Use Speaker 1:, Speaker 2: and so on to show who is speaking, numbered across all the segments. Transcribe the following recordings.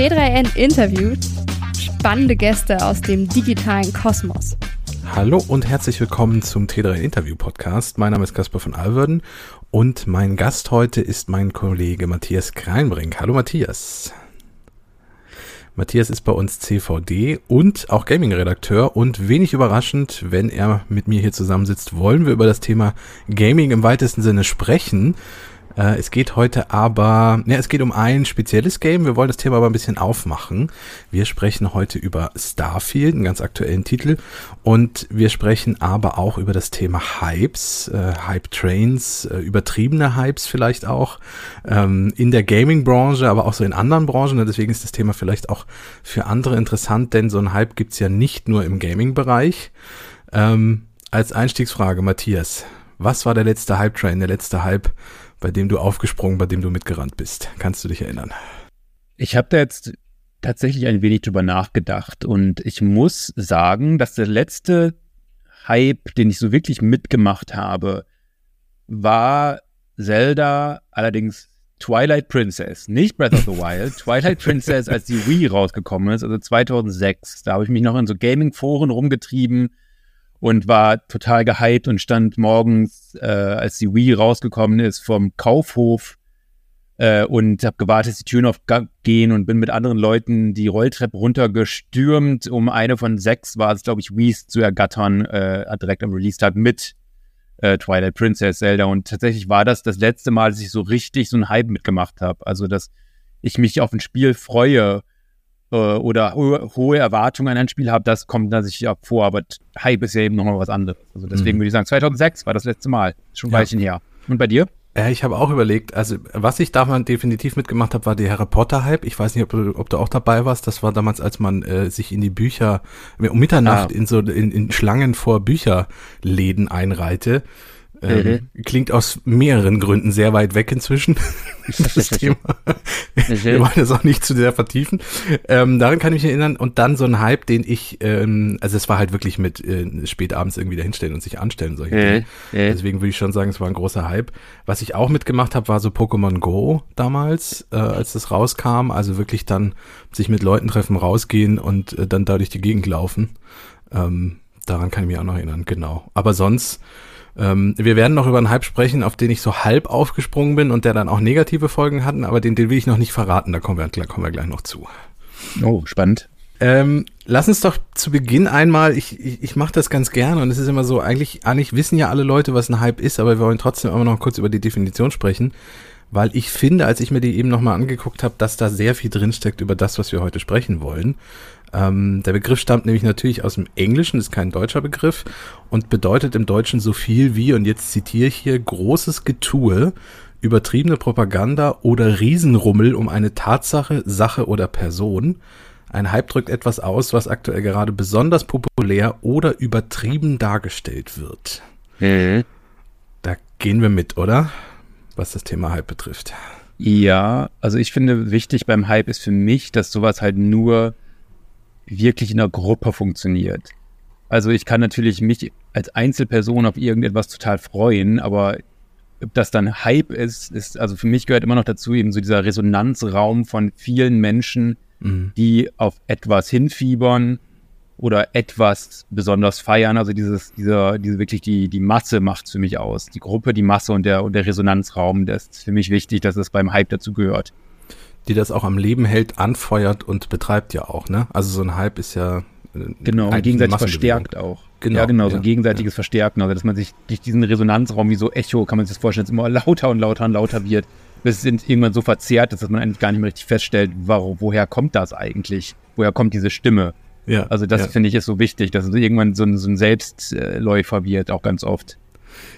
Speaker 1: T3N interviewt spannende Gäste aus dem digitalen Kosmos.
Speaker 2: Hallo und herzlich willkommen zum T3 Interview Podcast. Mein Name ist Caspar von Alverden und mein Gast heute ist mein Kollege Matthias Kreinbrink. Hallo Matthias. Matthias ist bei uns CVD und auch Gaming-Redakteur und wenig überraschend, wenn er mit mir hier zusammensitzt, wollen wir über das Thema Gaming im weitesten Sinne sprechen. Äh, es geht heute aber, ja, es geht um ein spezielles Game. Wir wollen das Thema aber ein bisschen aufmachen. Wir sprechen heute über Starfield, einen ganz aktuellen Titel. Und wir sprechen aber auch über das Thema Hypes, äh, Hype-Trains, äh, übertriebene Hypes vielleicht auch, ähm, in der Gaming-Branche, aber auch so in anderen Branchen. Und deswegen ist das Thema vielleicht auch für andere interessant, denn so ein Hype gibt's ja nicht nur im Gaming-Bereich. Ähm, als Einstiegsfrage, Matthias, was war der letzte Hype-Train, der letzte Hype, bei dem du aufgesprungen, bei dem du mitgerannt bist. Kannst du dich erinnern?
Speaker 3: Ich habe da jetzt tatsächlich ein wenig drüber nachgedacht und ich muss sagen, dass der letzte Hype, den ich so wirklich mitgemacht habe, war Zelda, allerdings Twilight Princess, nicht Breath of the Wild, Twilight Princess, als die Wii rausgekommen ist, also 2006. Da habe ich mich noch in so Gaming-Foren rumgetrieben und war total gehypt und stand morgens, äh, als die Wii rausgekommen ist, vom Kaufhof äh, und habe gewartet, dass die Türen aufgehen und bin mit anderen Leuten die Rolltreppe runtergestürmt, um eine von sechs war es, glaube ich, Wii's zu ergattern, äh, direkt am Release-Tag mit äh, Twilight Princess Zelda. Und tatsächlich war das das letzte Mal, dass ich so richtig so einen Hype mitgemacht habe. Also, dass ich mich auf ein Spiel freue äh, oder ho hohe Erwartungen an ein Spiel habe, das kommt da sicher vor, aber Hype ist ja eben nochmal was anderes. Also deswegen mhm. würde ich sagen, 2006 war das letzte Mal, schon ein ja. Weilchen her. Und bei dir?
Speaker 2: Ja, ich habe auch überlegt, also was ich damals definitiv mitgemacht habe, war der Harry Potter Hype. Ich weiß nicht, ob du, ob du auch dabei warst. Das war damals, als man äh, sich in die Bücher um Mitternacht ah. in so in, in Schlangen vor Bücherläden einreihte. Ähm, mhm. Klingt aus mehreren Gründen sehr weit weg inzwischen. das Thema. Wir wollen das auch nicht zu sehr vertiefen. Ähm, daran kann ich mich erinnern. Und dann so ein Hype, den ich, ähm, also es war halt wirklich mit äh, spät abends irgendwie dahinstellen und sich anstellen, solche mhm. Dinge. Deswegen würde ich schon sagen, es war ein großer Hype. Was ich auch mitgemacht habe, war so Pokémon Go damals, äh, als das rauskam. Also wirklich dann sich mit Leuten treffen, rausgehen und äh, dann dadurch die Gegend laufen. Ähm, daran kann ich mich auch noch erinnern, genau. Aber sonst ähm, wir werden noch über einen Hype sprechen, auf den ich so halb aufgesprungen bin und der dann auch negative Folgen hatten, aber den, den will ich noch nicht verraten, da kommen wir, kommen wir gleich noch zu.
Speaker 3: Oh, spannend.
Speaker 2: Ähm, lass uns doch zu Beginn einmal, ich, ich, ich mache das ganz gerne und es ist immer so, eigentlich, eigentlich wissen ja alle Leute, was ein Hype ist, aber wir wollen trotzdem immer noch kurz über die Definition sprechen, weil ich finde, als ich mir die eben nochmal angeguckt habe, dass da sehr viel drinsteckt über das, was wir heute sprechen wollen. Ähm, der Begriff stammt nämlich natürlich aus dem Englischen, ist kein deutscher Begriff und bedeutet im Deutschen so viel wie, und jetzt zitiere ich hier, großes Getue, übertriebene Propaganda oder Riesenrummel um eine Tatsache, Sache oder Person. Ein Hype drückt etwas aus, was aktuell gerade besonders populär oder übertrieben dargestellt wird. Mhm. Da gehen wir mit, oder? Was das Thema Hype betrifft.
Speaker 3: Ja, also ich finde wichtig beim Hype ist für mich, dass sowas halt nur wirklich in der Gruppe funktioniert. Also ich kann natürlich mich als Einzelperson auf irgendetwas total freuen, aber ob das dann Hype ist, ist, also für mich gehört immer noch dazu eben so dieser Resonanzraum von vielen Menschen, mhm. die auf etwas hinfiebern oder etwas besonders feiern. Also dieses, dieser, diese wirklich die, die Masse macht für mich aus. Die Gruppe, die Masse und der, und der Resonanzraum, das ist für mich wichtig, dass es beim Hype dazu gehört
Speaker 2: die das auch am Leben hält, anfeuert und betreibt ja auch, ne? Also so ein Hype ist ja
Speaker 3: äh, genau gegenseitig verstärkt auch. Genau, ja, genau, so ja, gegenseitiges ja. Verstärken, also dass man sich durch diesen Resonanzraum wie so Echo, kann man sich das vorstellen, dass es immer lauter und lauter und lauter wird, bis es irgendwann so verzerrt ist, dass man eigentlich gar nicht mehr richtig feststellt, warum, woher kommt das eigentlich? Woher kommt diese Stimme? Ja, also das finde ich ist so wichtig, dass es irgendwann so ein, so ein Selbstläufer wird, auch ganz oft.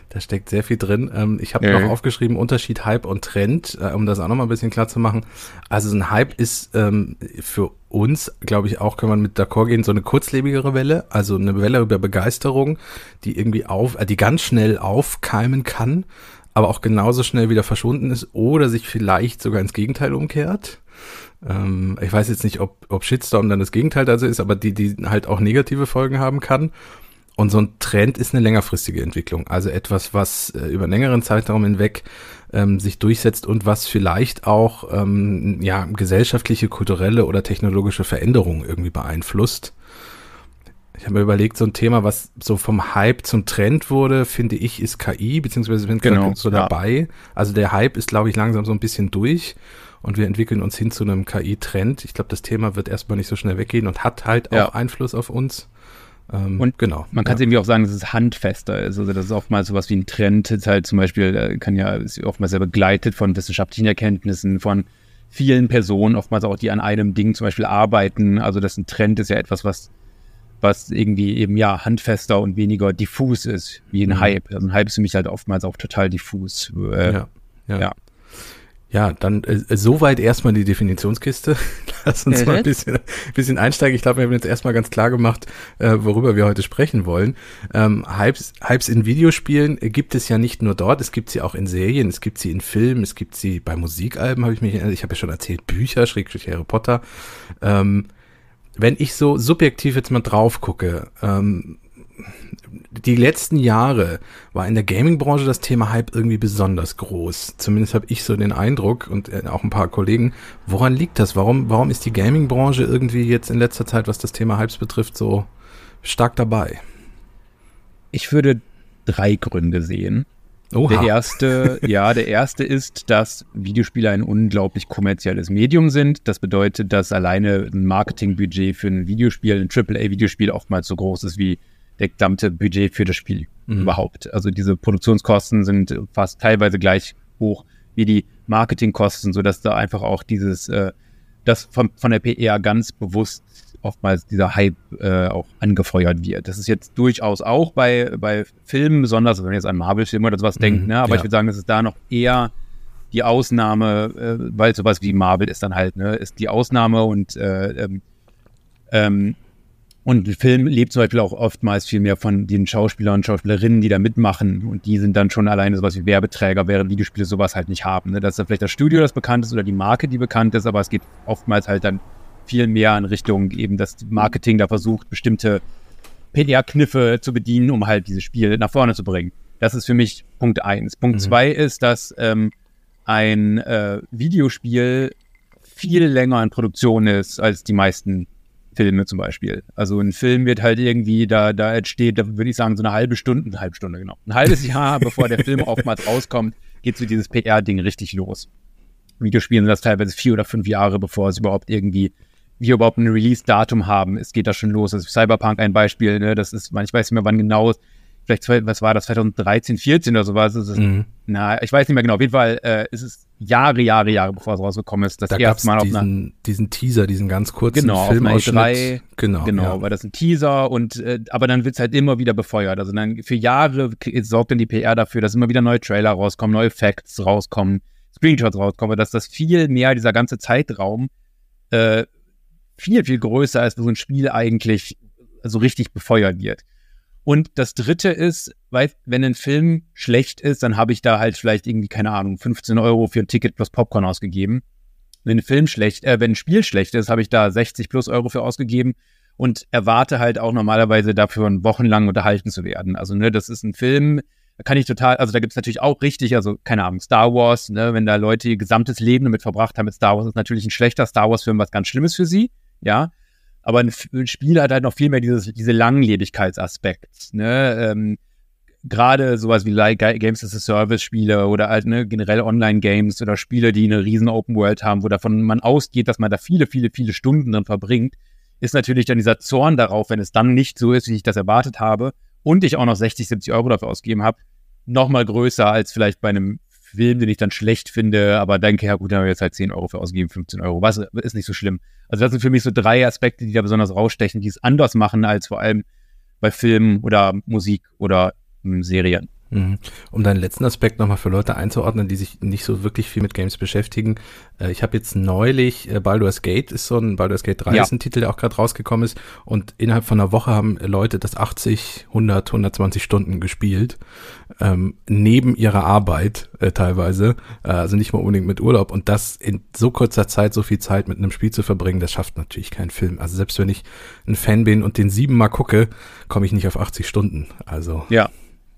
Speaker 2: Da steckt sehr viel drin. Ähm, ich habe mhm. noch aufgeschrieben, Unterschied Hype und Trend, äh, um das auch nochmal ein bisschen klar zu machen. Also so ein Hype ist ähm, für uns, glaube ich, auch, kann man mit d'accord gehen, so eine kurzlebigere Welle, also eine Welle über Begeisterung, die irgendwie auf, äh, die ganz schnell aufkeimen kann, aber auch genauso schnell wieder verschwunden ist oder sich vielleicht sogar ins Gegenteil umkehrt. Ähm, ich weiß jetzt nicht, ob, ob Shitstorm dann das Gegenteil also ist, aber die, die halt auch negative Folgen haben kann. Und so ein Trend ist eine längerfristige Entwicklung. Also etwas, was äh, über einen längeren Zeitraum hinweg ähm, sich durchsetzt und was vielleicht auch ähm, ja gesellschaftliche, kulturelle oder technologische Veränderungen irgendwie beeinflusst. Ich habe mir überlegt, so ein Thema, was so vom Hype zum Trend wurde, finde ich, ist KI, beziehungsweise bin genau, so dabei. Ja. Also der Hype ist, glaube ich, langsam so ein bisschen durch und wir entwickeln uns hin zu einem KI-Trend. Ich glaube, das Thema wird erstmal nicht so schnell weggehen und hat halt auch ja. Einfluss auf uns.
Speaker 3: Ähm, und genau. Man kann es ja. irgendwie auch sagen, dass es handfester ist. Also das ist oftmals sowas wie ein Trend. Ist halt zum Beispiel, äh, kann ja ist oftmals sehr begleitet von wissenschaftlichen Erkenntnissen, von vielen Personen, oftmals auch, die an einem Ding zum Beispiel arbeiten. Also das ein Trend ist ja etwas, was was irgendwie eben ja handfester und weniger diffus ist, wie ein mhm. Hype. Also ein Hype ist für mich halt oftmals auch total diffus.
Speaker 2: Äh, ja, ja. ja. Ja, dann äh, soweit erstmal die Definitionskiste. Lass uns mhm. mal ein bisschen, bisschen einsteigen. Ich glaube, wir haben jetzt erstmal ganz klar gemacht, äh, worüber wir heute sprechen wollen. Ähm, Hypes, Hypes in Videospielen gibt es ja nicht nur dort, es gibt sie auch in Serien, es gibt sie in Filmen, es gibt sie bei Musikalben, habe ich mich erinnert. Ich habe ja schon erzählt, Bücher, Schrägstrich Harry Potter. Ähm, wenn ich so subjektiv jetzt mal drauf gucke, ähm, die letzten Jahre war in der Gaming-Branche das Thema Hype irgendwie besonders groß. Zumindest habe ich so den Eindruck und äh, auch ein paar Kollegen. Woran liegt das? Warum, warum ist die Gaming-Branche irgendwie jetzt in letzter Zeit, was das Thema Hypes betrifft, so stark dabei?
Speaker 3: Ich würde drei Gründe sehen. Oha. Der erste, ja, der erste ist, dass Videospiele ein unglaublich kommerzielles Medium sind. Das bedeutet, dass alleine ein Marketingbudget für ein Videospiel, ein AAA-Videospiel oftmals so groß ist wie der gesamte Budget für das Spiel mhm. überhaupt. Also diese Produktionskosten sind fast teilweise gleich hoch wie die Marketingkosten, sodass da einfach auch dieses, äh, das von, von der PR ganz bewusst oftmals dieser Hype äh, auch angefeuert wird. Das ist jetzt durchaus auch bei, bei Filmen, besonders wenn man jetzt an Marvel-Filme oder sowas mhm, denkt, ne? aber ja. ich würde sagen, das ist da noch eher die Ausnahme, äh, weil sowas wie Marvel ist dann halt, ne, ist die Ausnahme und äh, ähm, ähm, und der Film lebt zum Beispiel auch oftmals viel mehr von den Schauspielern und Schauspielerinnen, die da mitmachen. Und die sind dann schon alleine sowas wie Werbeträger, während Videospiele sowas halt nicht haben. Ne? Das ist dann vielleicht das Studio, das bekannt ist, oder die Marke, die bekannt ist, aber es geht oftmals halt dann viel mehr in Richtung eben, dass Marketing da versucht, bestimmte PR-Kniffe zu bedienen, um halt dieses Spiel nach vorne zu bringen. Das ist für mich Punkt eins. Punkt mhm. zwei ist, dass ähm, ein äh, Videospiel viel länger in Produktion ist als die meisten Filme zum Beispiel. Also ein Film wird halt irgendwie, da, da entsteht, da würde ich sagen, so eine halbe Stunde, eine halbe Stunde, genau. Ein halbes Jahr, bevor der Film oftmals rauskommt, geht so dieses PR-Ding richtig los. Videospielen sind das teilweise vier oder fünf Jahre, bevor es überhaupt irgendwie wir überhaupt ein Release-Datum haben. Es geht da schon los. Also Cyberpunk ein Beispiel, ne? das ist, ich weiß nicht mehr wann genau, vielleicht, was war das, 2013, 14 oder sowas. Ist mhm. Na, ich weiß nicht mehr genau. Auf jeden Fall äh, ist es Jahre, Jahre, Jahre, bevor es rausgekommen ist.
Speaker 2: Das da erste Mal diesen, auf einer, diesen Teaser, diesen ganz kurzen
Speaker 3: genau, Filmausschnitt. Auf einer genau, genau, ja. weil das ein Teaser und äh, aber dann wird es halt immer wieder befeuert. Also dann für Jahre sorgt dann die PR dafür, dass immer wieder neue Trailer rauskommen, neue Facts rauskommen, Screenshots rauskommen, dass das viel mehr, dieser ganze Zeitraum äh, viel, viel größer, als so ein Spiel eigentlich so richtig befeuert wird. Und das dritte ist, weil, wenn ein Film schlecht ist, dann habe ich da halt vielleicht irgendwie, keine Ahnung, 15 Euro für ein Ticket plus Popcorn ausgegeben. Wenn ein Film schlecht, äh, wenn ein Spiel schlecht ist, habe ich da 60 plus Euro für ausgegeben und erwarte halt auch normalerweise dafür wochenlang unterhalten zu werden. Also, ne, das ist ein Film, da kann ich total, also da gibt es natürlich auch richtig, also keine Ahnung, Star Wars, ne, wenn da Leute ihr gesamtes Leben damit verbracht haben mit Star Wars, ist natürlich ein schlechter Star Wars-Film was ganz Schlimmes für sie ja. Aber ein, ein Spiel hat halt noch viel mehr dieses, diese Langlebigkeitsaspekt, ne? Ähm, Gerade sowas wie like Games as a Service Spiele oder halt ne, generell Online-Games oder Spiele, die eine riesen Open World haben, wo davon man ausgeht, dass man da viele, viele, viele Stunden drin verbringt, ist natürlich dann dieser Zorn darauf, wenn es dann nicht so ist, wie ich das erwartet habe und ich auch noch 60, 70 Euro dafür ausgegeben habe, nochmal größer als vielleicht bei einem Film, den ich dann schlecht finde, aber denke, ja gut, dann haben wir jetzt halt 10 Euro für ausgegeben, 15 Euro. Was ist nicht so schlimm. Also das sind für mich so drei Aspekte, die da besonders rausstechen, die es anders machen als vor allem bei Filmen oder Musik oder ähm, Serien.
Speaker 2: Mhm. Um deinen letzten Aspekt nochmal für Leute einzuordnen, die sich nicht so wirklich viel mit Games beschäftigen. Äh, ich habe jetzt neulich, äh, Baldur's Gate ist so ein, Baldur's Gate 3 ja. ist ein Titel, der auch gerade rausgekommen ist. Und innerhalb von einer Woche haben Leute das 80, 100, 120 Stunden gespielt. Ähm, neben ihrer Arbeit äh, teilweise. Äh, also nicht mal unbedingt mit Urlaub. Und das in so kurzer Zeit, so viel Zeit mit einem Spiel zu verbringen, das schafft natürlich kein Film. Also selbst wenn ich ein Fan bin und den siebenmal gucke, komme ich nicht auf 80 Stunden. Also.
Speaker 3: Ja.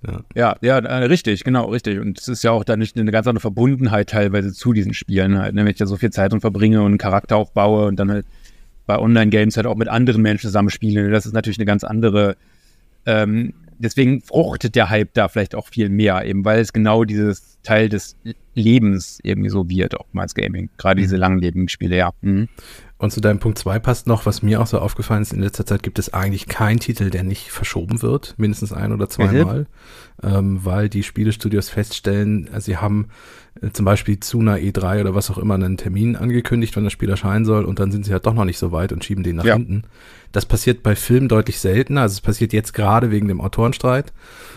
Speaker 3: Ja, ja, ja äh, richtig, genau, richtig. Und es ist ja auch dann nicht eine ganz andere Verbundenheit teilweise zu diesen Spielen halt, ne? wenn ich da so viel Zeit und verbringe und einen Charakter aufbaue und dann halt bei Online-Games halt auch mit anderen Menschen zusammenspiele. Das ist natürlich eine ganz andere ähm, deswegen fruchtet der Hype da vielleicht auch viel mehr, eben weil es genau dieses Teil des Lebens irgendwie so wird, oftmals Gaming. Gerade diese mhm. langlebigen Spiele, ja. Mhm.
Speaker 2: Und zu deinem Punkt 2 passt noch, was mir auch so aufgefallen ist, in letzter Zeit gibt es eigentlich keinen Titel, der nicht verschoben wird, mindestens ein oder zweimal, mhm. ähm, weil die Spielestudios feststellen, äh, sie haben zum Beispiel zu einer E3 oder was auch immer einen Termin angekündigt, wann das Spiel erscheinen soll und dann sind sie halt doch noch nicht so weit und schieben den nach ja. hinten. Das passiert bei Filmen deutlich seltener. Also es passiert jetzt gerade wegen dem Autorenstreit,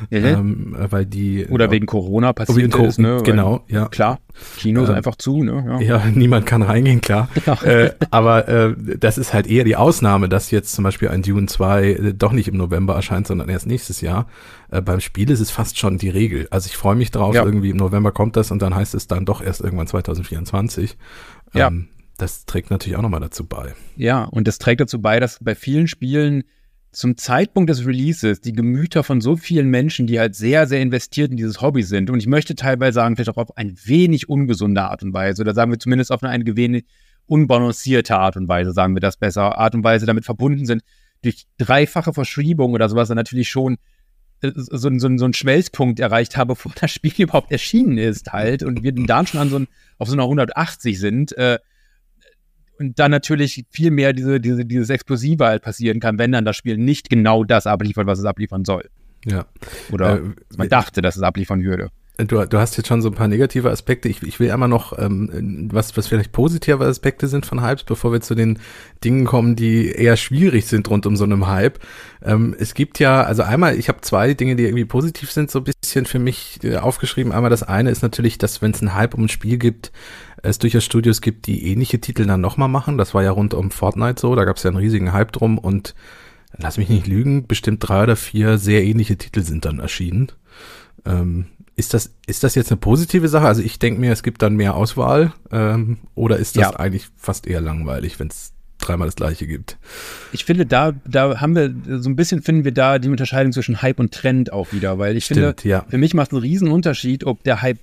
Speaker 2: mhm. ähm, weil die
Speaker 3: oder äh, wegen Corona passiert
Speaker 2: Co ist, ne? Genau,
Speaker 3: weil, ja. Klar, Kinos äh, einfach zu, ne?
Speaker 2: Ja. ja. niemand kann reingehen, klar. Genau. Äh, aber äh, das ist halt eher die Ausnahme, dass jetzt zum Beispiel ein Dune 2 äh, doch nicht im November erscheint, sondern erst nächstes Jahr. Äh, beim Spiel ist es fast schon die Regel. Also ich freue mich drauf, irgendwie im November kommt das und dann heißt es dann doch erst irgendwann 2024.
Speaker 3: Ja. Ähm,
Speaker 2: das trägt natürlich auch nochmal dazu bei.
Speaker 3: Ja, und das trägt dazu bei, dass bei vielen Spielen zum Zeitpunkt des Releases die Gemüter von so vielen Menschen, die halt sehr, sehr investiert in dieses Hobby sind, und ich möchte teilweise sagen, vielleicht auch auf ein wenig ungesunde Art und Weise, oder sagen wir zumindest auf eine, eine wenig unbalancierte Art und Weise, sagen wir das besser, Art und Weise damit verbunden sind, durch dreifache Verschriebung oder sowas dann natürlich schon so, so, so einen Schmelzpunkt erreicht habe, bevor das Spiel überhaupt erschienen ist halt und wir dann schon an so ein, auf so einer 180 sind, äh, und dann natürlich viel mehr diese, diese, dieses Explosive halt passieren kann, wenn dann das Spiel nicht genau das abliefert, was es abliefern soll.
Speaker 2: Ja.
Speaker 3: Oder äh, man dachte, dass es abliefern würde.
Speaker 2: Du, du hast jetzt schon so ein paar negative Aspekte. Ich, ich will einmal noch, ähm, was, was vielleicht positive Aspekte sind von Hypes, bevor wir zu den Dingen kommen, die eher schwierig sind rund um so einem Hype. Ähm, es gibt ja, also einmal, ich habe zwei Dinge, die irgendwie positiv sind, so ein bisschen für mich äh, aufgeschrieben. Einmal das eine ist natürlich, dass wenn es einen Hype um ein Spiel gibt, es durchaus Studios gibt, die ähnliche Titel dann nochmal machen. Das war ja rund um Fortnite so, da gab es ja einen riesigen Hype drum und lass mich nicht lügen, bestimmt drei oder vier sehr ähnliche Titel sind dann erschienen. Ähm, ist das, ist das jetzt eine positive Sache? Also ich denke mir, es gibt dann mehr Auswahl ähm, oder ist das ja. eigentlich fast eher langweilig, wenn es dreimal das gleiche gibt?
Speaker 3: Ich finde, da, da haben wir, so ein bisschen finden wir da die Unterscheidung zwischen Hype und Trend auch wieder, weil ich Stimmt, finde, ja. für mich macht es einen riesen Unterschied, ob der Hype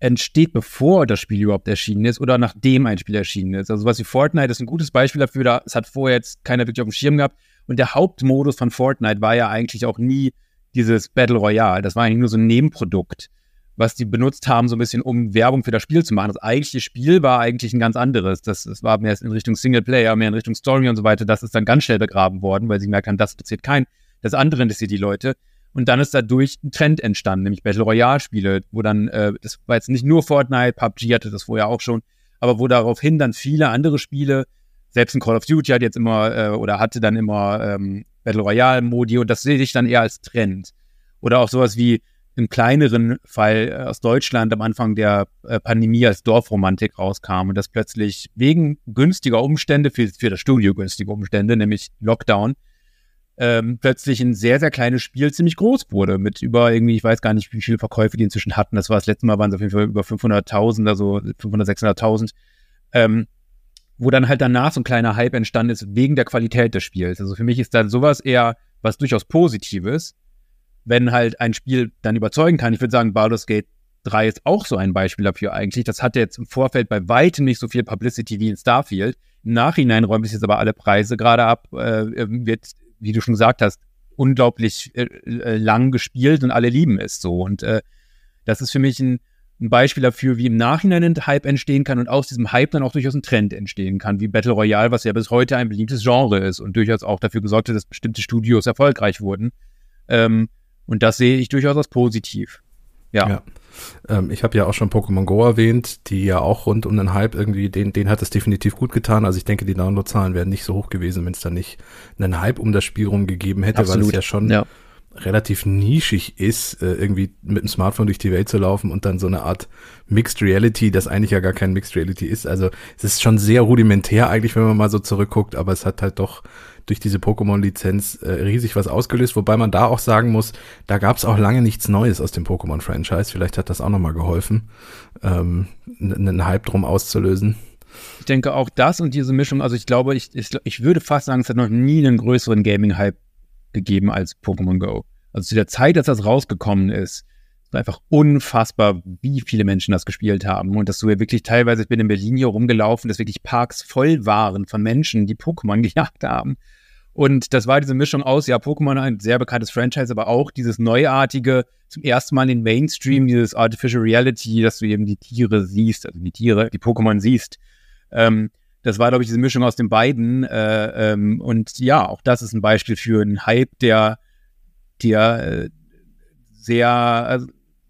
Speaker 3: entsteht, bevor das Spiel überhaupt erschienen ist oder nachdem ein Spiel erschienen ist. Also was wie Fortnite ist ein gutes Beispiel dafür, da, es hat vorher jetzt keiner wirklich auf dem Schirm gehabt und der Hauptmodus von Fortnite war ja eigentlich auch nie dieses Battle Royale. Das war eigentlich nur so ein Nebenprodukt, was die benutzt haben, so ein bisschen, um Werbung für das Spiel zu machen. Das eigentliche Spiel war eigentlich ein ganz anderes. Das, das war mehr in Richtung Singleplayer, mehr in Richtung Story und so weiter. Das ist dann ganz schnell begraben worden, weil sie gemerkt haben, das interessiert keinen. Das andere interessiert die Leute. Und dann ist dadurch ein Trend entstanden, nämlich Battle Royale-Spiele, wo dann, äh, das war jetzt nicht nur Fortnite, PUBG hatte das vorher auch schon, aber wo daraufhin dann viele andere Spiele, selbst ein Call of Duty hat jetzt immer äh, oder hatte dann immer ähm, Battle Royale-Modi und das sehe ich dann eher als Trend. Oder auch sowas wie im kleineren Fall äh, aus Deutschland am Anfang der äh, Pandemie als Dorfromantik rauskam und das plötzlich wegen günstiger Umstände, für, für das Studio günstige Umstände, nämlich Lockdown, ähm, plötzlich ein sehr, sehr kleines Spiel ziemlich groß wurde. Mit über irgendwie, ich weiß gar nicht, wie viele Verkäufe die inzwischen hatten. Das war das letzte Mal, waren es auf jeden Fall über 500.000, also 500, 600.000. Ähm, wo dann halt danach so ein kleiner Hype entstanden ist wegen der Qualität des Spiels. Also für mich ist dann sowas eher was durchaus Positives, wenn halt ein Spiel dann überzeugen kann. Ich würde sagen, Baldur's Gate 3 ist auch so ein Beispiel dafür eigentlich. Das hatte jetzt im Vorfeld bei weitem nicht so viel Publicity wie in Starfield. Im Nachhinein räumt es jetzt aber alle Preise gerade ab, äh, wird wie du schon gesagt hast, unglaublich äh, äh, lang gespielt und alle lieben es so. Und äh, das ist für mich ein, ein, Beispiel dafür, wie im Nachhinein ein Hype entstehen kann und aus diesem Hype dann auch durchaus ein Trend entstehen kann, wie Battle Royale, was ja bis heute ein beliebtes Genre ist und durchaus auch dafür gesorgt hat, dass bestimmte Studios erfolgreich wurden. Ähm, und das sehe ich durchaus als positiv. Ja. ja.
Speaker 2: Ähm, ich habe ja auch schon Pokémon Go erwähnt, die ja auch rund um den Hype irgendwie, den, den hat es definitiv gut getan. Also ich denke, die Downloadzahlen wären nicht so hoch gewesen, wenn es da nicht einen Hype um das Spiel rum gegeben hätte, Absolut. weil es ja schon ja. Relativ nischig ist, äh, irgendwie mit dem Smartphone durch die Welt zu laufen und dann so eine Art Mixed Reality, das eigentlich ja gar kein Mixed Reality ist. Also es ist schon sehr rudimentär eigentlich, wenn man mal so zurückguckt, aber es hat halt doch durch diese Pokémon-Lizenz äh, riesig was ausgelöst, wobei man da auch sagen muss, da gab es auch lange nichts Neues aus dem Pokémon-Franchise. Vielleicht hat das auch nochmal geholfen, ähm, einen Hype drum auszulösen.
Speaker 3: Ich denke auch das und diese Mischung, also ich glaube, ich, ich, ich würde fast sagen, es hat noch nie einen größeren Gaming-Hype gegeben als Pokémon Go. Also zu der Zeit, als das rausgekommen ist, war einfach unfassbar, wie viele Menschen das gespielt haben. Und dass du ja wirklich teilweise, ich bin in Berlin hier rumgelaufen, dass wirklich Parks voll waren von Menschen, die Pokémon gejagt haben. Und das war diese Mischung aus, ja, Pokémon ein sehr bekanntes Franchise, aber auch dieses neuartige, zum ersten Mal in Mainstream, dieses Artificial Reality, dass du eben die Tiere siehst, also die Tiere, die Pokémon siehst. Ähm, das war, glaube ich, diese Mischung aus den beiden. Äh, ähm, und ja, auch das ist ein Beispiel für einen Hype, der, der äh, sehr also,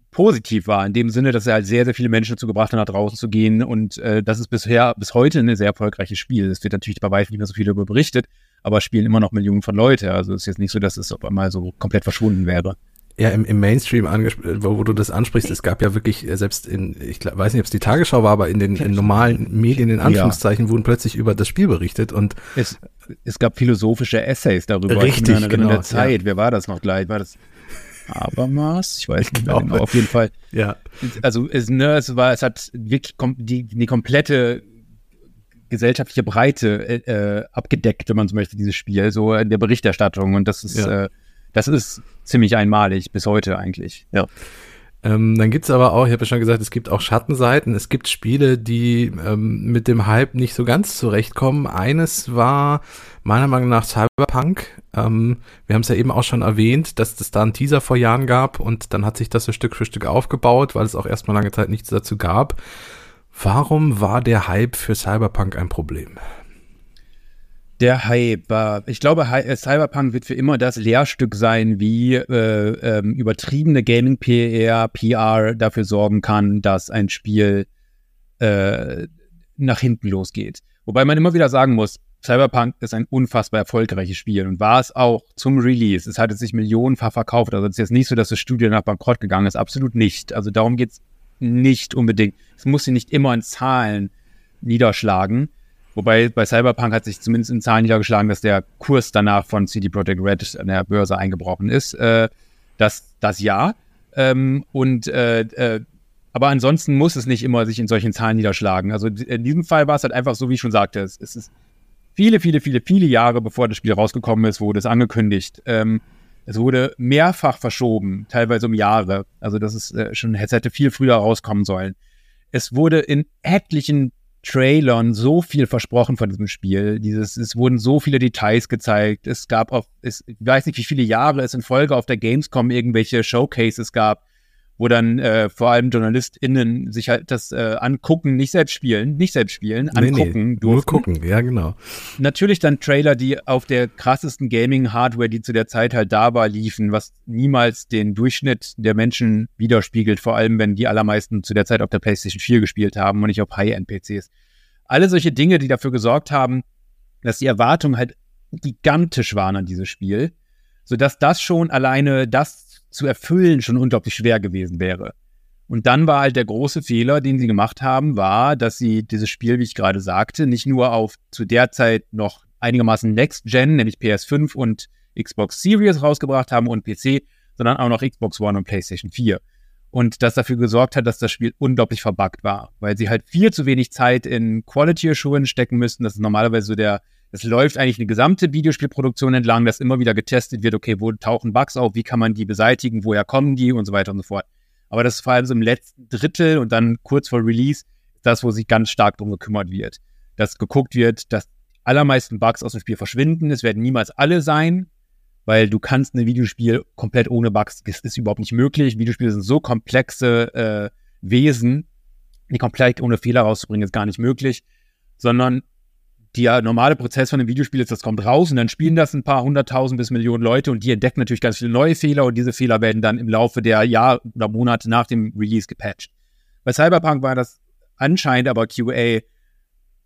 Speaker 3: positiv war, in dem Sinne, dass er halt sehr, sehr viele Menschen dazu gebracht hat, nach draußen zu gehen. Und äh, das ist bisher, bis heute ein sehr erfolgreiches Spiel. Es wird natürlich bei weitem nicht mehr so viel darüber berichtet, aber spielen immer noch Millionen von Leute. Also es ist jetzt nicht so, dass es auf einmal so komplett verschwunden wäre.
Speaker 2: Ja, im, im Mainstream, wo, wo, du das ansprichst, es gab ja wirklich, äh, selbst in, ich weiß nicht, ob es die Tagesschau war, aber in den in normalen Medien, in Anführungszeichen, ja. wurden plötzlich über das Spiel berichtet und
Speaker 3: es, es gab philosophische Essays darüber.
Speaker 2: Richtig, in
Speaker 3: genau, der Zeit. Ja. Wer war das noch gleich? War das Habermas? Ich weiß nicht genau. genau. Auf jeden Fall.
Speaker 2: Ja.
Speaker 3: Also es, ne, es war, es hat wirklich kom die, die komplette gesellschaftliche Breite äh, abgedeckt, wenn man so möchte, dieses Spiel, so in der Berichterstattung. Und das ist, ja. äh, das ist ziemlich einmalig bis heute eigentlich. Ja.
Speaker 2: Ähm, dann gibt's aber auch, ich habe ja schon gesagt, es gibt auch Schattenseiten. Es gibt Spiele, die ähm, mit dem Hype nicht so ganz zurechtkommen. Eines war meiner Meinung nach Cyberpunk. Ähm, wir haben es ja eben auch schon erwähnt, dass es da einen Teaser vor Jahren gab und dann hat sich das so Stück für Stück aufgebaut, weil es auch erstmal lange Zeit nichts dazu gab. Warum war der Hype für Cyberpunk ein Problem?
Speaker 3: Der Hype war, ich glaube, äh, Cyberpunk wird für immer das Lehrstück sein, wie äh, ähm, übertriebene Gaming-PR, PR dafür sorgen kann, dass ein Spiel äh, nach hinten losgeht. Wobei man immer wieder sagen muss, Cyberpunk ist ein unfassbar erfolgreiches Spiel und war es auch zum Release. Es hatte sich millionenfach verkauft. Also es ist jetzt nicht so, dass das Studio nach Bankrott gegangen ist. Absolut nicht. Also darum geht es nicht unbedingt. Es muss sich nicht immer in Zahlen niederschlagen. Wobei bei Cyberpunk hat sich zumindest in Zahlen niedergeschlagen, dass der Kurs danach von CD Projekt Red an der Börse eingebrochen ist. Äh, das, das ja. Ähm, und äh, äh, aber ansonsten muss es nicht immer sich in solchen Zahlen niederschlagen. Also in diesem Fall war es halt einfach so, wie ich schon sagte, es, es ist viele, viele, viele, viele Jahre bevor das Spiel rausgekommen ist, wurde es angekündigt. Ähm, es wurde mehrfach verschoben, teilweise um Jahre. Also das ist äh, schon, es hätte viel früher rauskommen sollen. Es wurde in etlichen Trailern so viel versprochen von diesem Spiel. Dieses, es wurden so viele Details gezeigt. Es gab auf, es, ich weiß nicht, wie viele Jahre es in Folge auf der Gamescom irgendwelche Showcases gab, wo dann äh, vor allem JournalistInnen sich halt das äh, angucken, nicht selbst spielen, nicht selbst spielen, angucken
Speaker 2: nee, Nur gucken, ja, genau.
Speaker 3: Natürlich dann Trailer, die auf der krassesten Gaming-Hardware, die zu der Zeit halt da war, liefen, was niemals den Durchschnitt der Menschen widerspiegelt, vor allem wenn die allermeisten zu der Zeit auf der PlayStation 4 gespielt haben und nicht auf High-End-PCs. Alle solche Dinge, die dafür gesorgt haben, dass die Erwartungen halt gigantisch waren an dieses Spiel, sodass das schon alleine das zu erfüllen schon unglaublich schwer gewesen wäre. Und dann war halt der große Fehler, den sie gemacht haben, war, dass sie dieses Spiel, wie ich gerade sagte, nicht nur auf zu der Zeit noch einigermaßen Next Gen, nämlich PS5 und Xbox Series rausgebracht haben und PC, sondern auch noch Xbox One und PlayStation 4. Und das dafür gesorgt hat, dass das Spiel unglaublich verbuggt war, weil sie halt viel zu wenig Zeit in Quality Assurance stecken müssten. Das ist normalerweise so der es läuft eigentlich eine gesamte Videospielproduktion entlang, dass immer wieder getestet wird, okay, wo tauchen Bugs auf, wie kann man die beseitigen, woher kommen die und so weiter und so fort. Aber das ist vor allem so im letzten Drittel und dann kurz vor Release das, wo sich ganz stark drum gekümmert wird. Dass geguckt wird, dass allermeisten Bugs aus dem Spiel verschwinden. Es werden niemals alle sein, weil du kannst ein Videospiel komplett ohne Bugs, das ist überhaupt nicht möglich. Videospiele sind so komplexe äh, Wesen, die komplett ohne Fehler rauszubringen, ist gar nicht möglich, sondern der normale Prozess von einem Videospiel ist, das kommt raus und dann spielen das ein paar hunderttausend bis Millionen Leute und die entdecken natürlich ganz viele neue Fehler und diese Fehler werden dann im Laufe der Jahr oder Monate nach dem Release gepatcht. Bei Cyberpunk war das anscheinend aber QA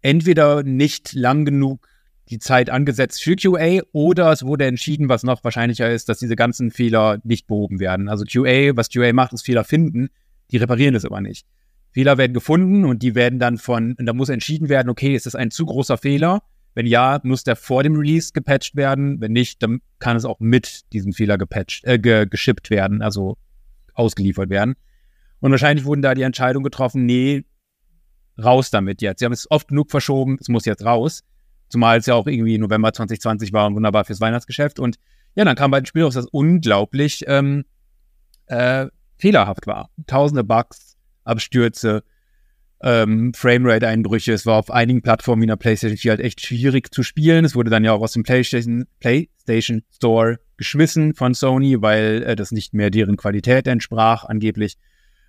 Speaker 3: entweder nicht lang genug die Zeit angesetzt für QA oder es wurde entschieden, was noch wahrscheinlicher ist, dass diese ganzen Fehler nicht behoben werden. Also QA, was QA macht, ist Fehler finden, die reparieren das aber nicht. Fehler werden gefunden und die werden dann von, da muss entschieden werden, okay, ist das ein zu großer Fehler? Wenn ja, muss der vor dem Release gepatcht werden. Wenn nicht, dann kann es auch mit diesem Fehler gepatcht, äh, ge geschippt werden, also ausgeliefert werden. Und wahrscheinlich wurden da die Entscheidung getroffen, nee, raus damit jetzt. Sie haben es oft genug verschoben, es muss jetzt raus. Zumal es ja auch irgendwie November 2020 war und wunderbar fürs Weihnachtsgeschäft. Und ja, dann kam bei dem Spiel raus, das unglaublich ähm, äh, fehlerhaft war. Tausende Bugs, Abstürze, ähm, Framerate-Einbrüche. Es war auf einigen Plattformen wie in der PlayStation 4 halt echt schwierig zu spielen. Es wurde dann ja auch aus dem PlayStation, PlayStation Store geschmissen von Sony, weil äh, das nicht mehr deren Qualität entsprach, angeblich.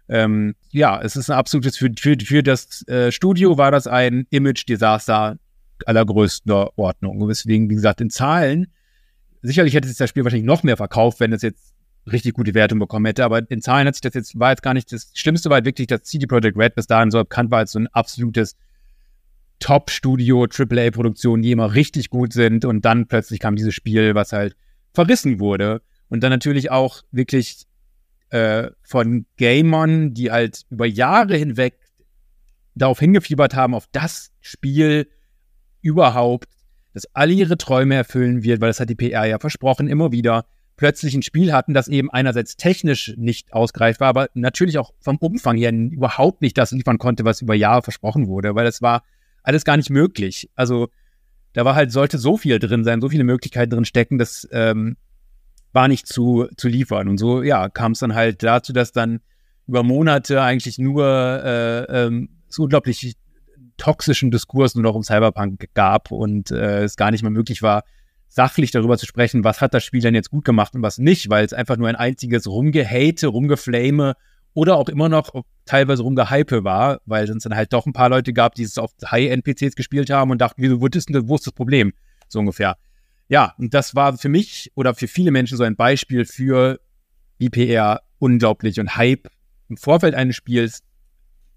Speaker 3: Ähm, ja, es ist ein absolutes, für, für, für das äh, Studio war das ein Image-Desaster allergrößter Ordnung. Deswegen, wie gesagt, in Zahlen, sicherlich hätte sich das Spiel wahrscheinlich noch mehr verkauft, wenn es jetzt richtig gute Wertung bekommen hätte. Aber in Zahlen hat sich das jetzt, war jetzt gar nicht das Schlimmste, war halt wirklich, dass CD Projekt Red bis dahin so bekannt war als so ein absolutes Top-Studio, AAA-Produktion, die immer richtig gut sind. Und dann plötzlich kam dieses Spiel, was halt verrissen wurde. Und dann natürlich auch wirklich äh, von Gamern, die halt über Jahre hinweg darauf hingefiebert haben, auf das Spiel überhaupt, das alle ihre Träume erfüllen wird, weil das hat die PR ja versprochen, immer wieder plötzlich ein Spiel hatten, das eben einerseits technisch nicht ausgereift war, aber natürlich auch vom Umfang her überhaupt nicht das liefern konnte, was über Jahre versprochen wurde, weil das war alles gar nicht möglich. Also da war halt, sollte so viel drin sein, so viele Möglichkeiten drin stecken, das ähm, war nicht zu, zu liefern. Und so, ja, kam es dann halt dazu, dass dann über Monate eigentlich nur äh, ähm, so unglaublich toxischen Diskurs nur noch um Cyberpunk gab und äh, es gar nicht mehr möglich war, sachlich darüber zu sprechen, was hat das Spiel denn jetzt gut gemacht und was nicht, weil es einfach nur ein einziges Rumgehate, Rumgeflame oder auch immer noch teilweise Rumgehype war, weil es dann halt doch ein paar Leute gab, die es auf High-End-PCs gespielt haben und dachten, wieso wird denn, wo ist das Problem? So ungefähr. Ja, und das war für mich oder für viele Menschen so ein Beispiel für wie PR unglaublich und Hype im Vorfeld eines Spiels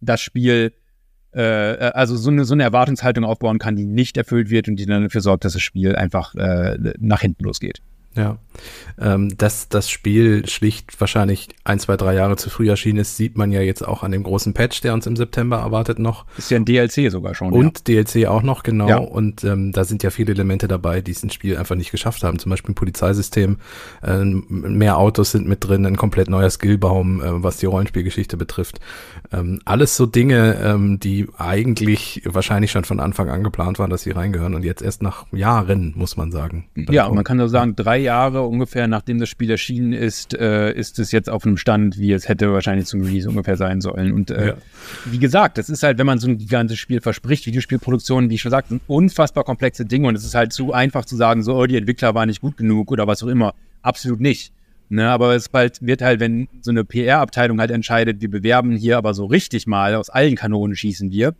Speaker 3: das Spiel äh, also so eine, so eine Erwartungshaltung aufbauen kann, die nicht erfüllt wird und die dann dafür sorgt, dass das Spiel einfach äh, nach hinten losgeht.
Speaker 2: Ja, ähm, dass das Spiel schlicht wahrscheinlich ein, zwei, drei Jahre zu früh erschienen ist, sieht man ja jetzt auch an dem großen Patch, der uns im September erwartet noch.
Speaker 3: Ist ja ein DLC sogar schon.
Speaker 2: Und ja. DLC auch noch, genau. Ja. Und ähm, da sind ja viele Elemente dabei, die es ins Spiel einfach nicht geschafft haben. Zum Beispiel ein Polizeisystem, äh, mehr Autos sind mit drin, ein komplett neuer Skillbaum, äh, was die Rollenspielgeschichte betrifft. Ähm, alles so Dinge, ähm, die eigentlich wahrscheinlich schon von Anfang an geplant waren, dass sie reingehören und jetzt erst nach Jahren, muss man sagen.
Speaker 3: Ja, man kann so sagen, drei Jahre ungefähr nachdem das Spiel erschienen ist, äh, ist es jetzt auf einem Stand, wie es hätte wahrscheinlich zum Release ungefähr sein sollen. Und äh, ja. wie gesagt, das ist halt, wenn man so ein gigantisches Spiel verspricht, Videospielproduktion, wie ich schon sagte, sind unfassbar komplexe Dinge und es ist halt zu einfach zu sagen, so, oh, die Entwickler waren nicht gut genug oder was auch immer. Absolut nicht. Ne, aber es bald wird halt, wenn so eine PR-Abteilung halt entscheidet, wir bewerben hier aber so richtig mal, aus allen Kanonen schießen wir,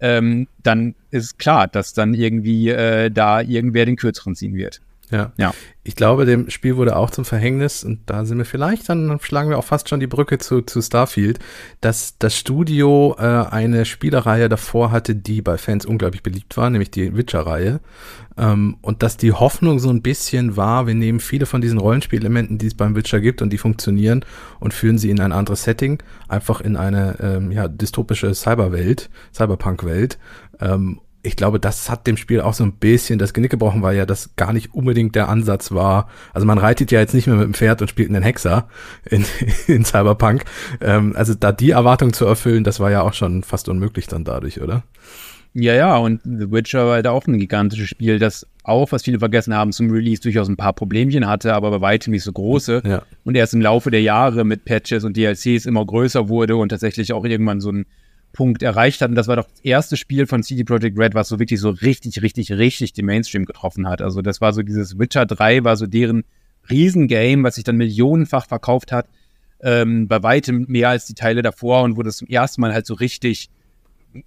Speaker 3: ähm, dann ist klar, dass dann irgendwie äh, da irgendwer den Kürzeren ziehen wird.
Speaker 2: Ja. ja. Ich glaube, dem Spiel wurde auch zum Verhängnis, und da sind wir vielleicht, dann schlagen wir auch fast schon die Brücke zu, zu Starfield, dass das Studio äh, eine Spielereihe davor hatte, die bei Fans unglaublich beliebt war, nämlich die Witcher-Reihe. Ähm, und dass die Hoffnung so ein bisschen war, wir nehmen viele von diesen Rollenspielelementen, die es beim Witcher gibt und die funktionieren, und führen sie in ein anderes Setting, einfach in eine ähm, ja, dystopische Cyberwelt, Cyberpunk-Welt. Ähm, ich glaube, das hat dem Spiel auch so ein bisschen das Genick gebrochen, weil ja das gar nicht unbedingt der Ansatz war. Also man reitet ja jetzt nicht mehr mit dem Pferd und spielt einen Hexer in, in Cyberpunk. Ähm, also da die Erwartung zu erfüllen, das war ja auch schon fast unmöglich dann dadurch, oder?
Speaker 3: Ja, ja, und The Witcher war halt auch ein gigantisches Spiel, das auch, was viele vergessen haben, zum Release durchaus ein paar Problemchen hatte, aber bei weitem nicht so große. Ja. Und erst im Laufe der Jahre mit Patches und DLCs immer größer wurde und tatsächlich auch irgendwann so ein Punkt erreicht hat. Und das war doch das erste Spiel von CD Projekt Red, was so wirklich so richtig, richtig, richtig den Mainstream getroffen hat. Also das war so dieses Witcher 3 war so deren Riesengame, was sich dann millionenfach verkauft hat. Ähm, bei weitem mehr als die Teile davor und wo das zum ersten Mal halt so richtig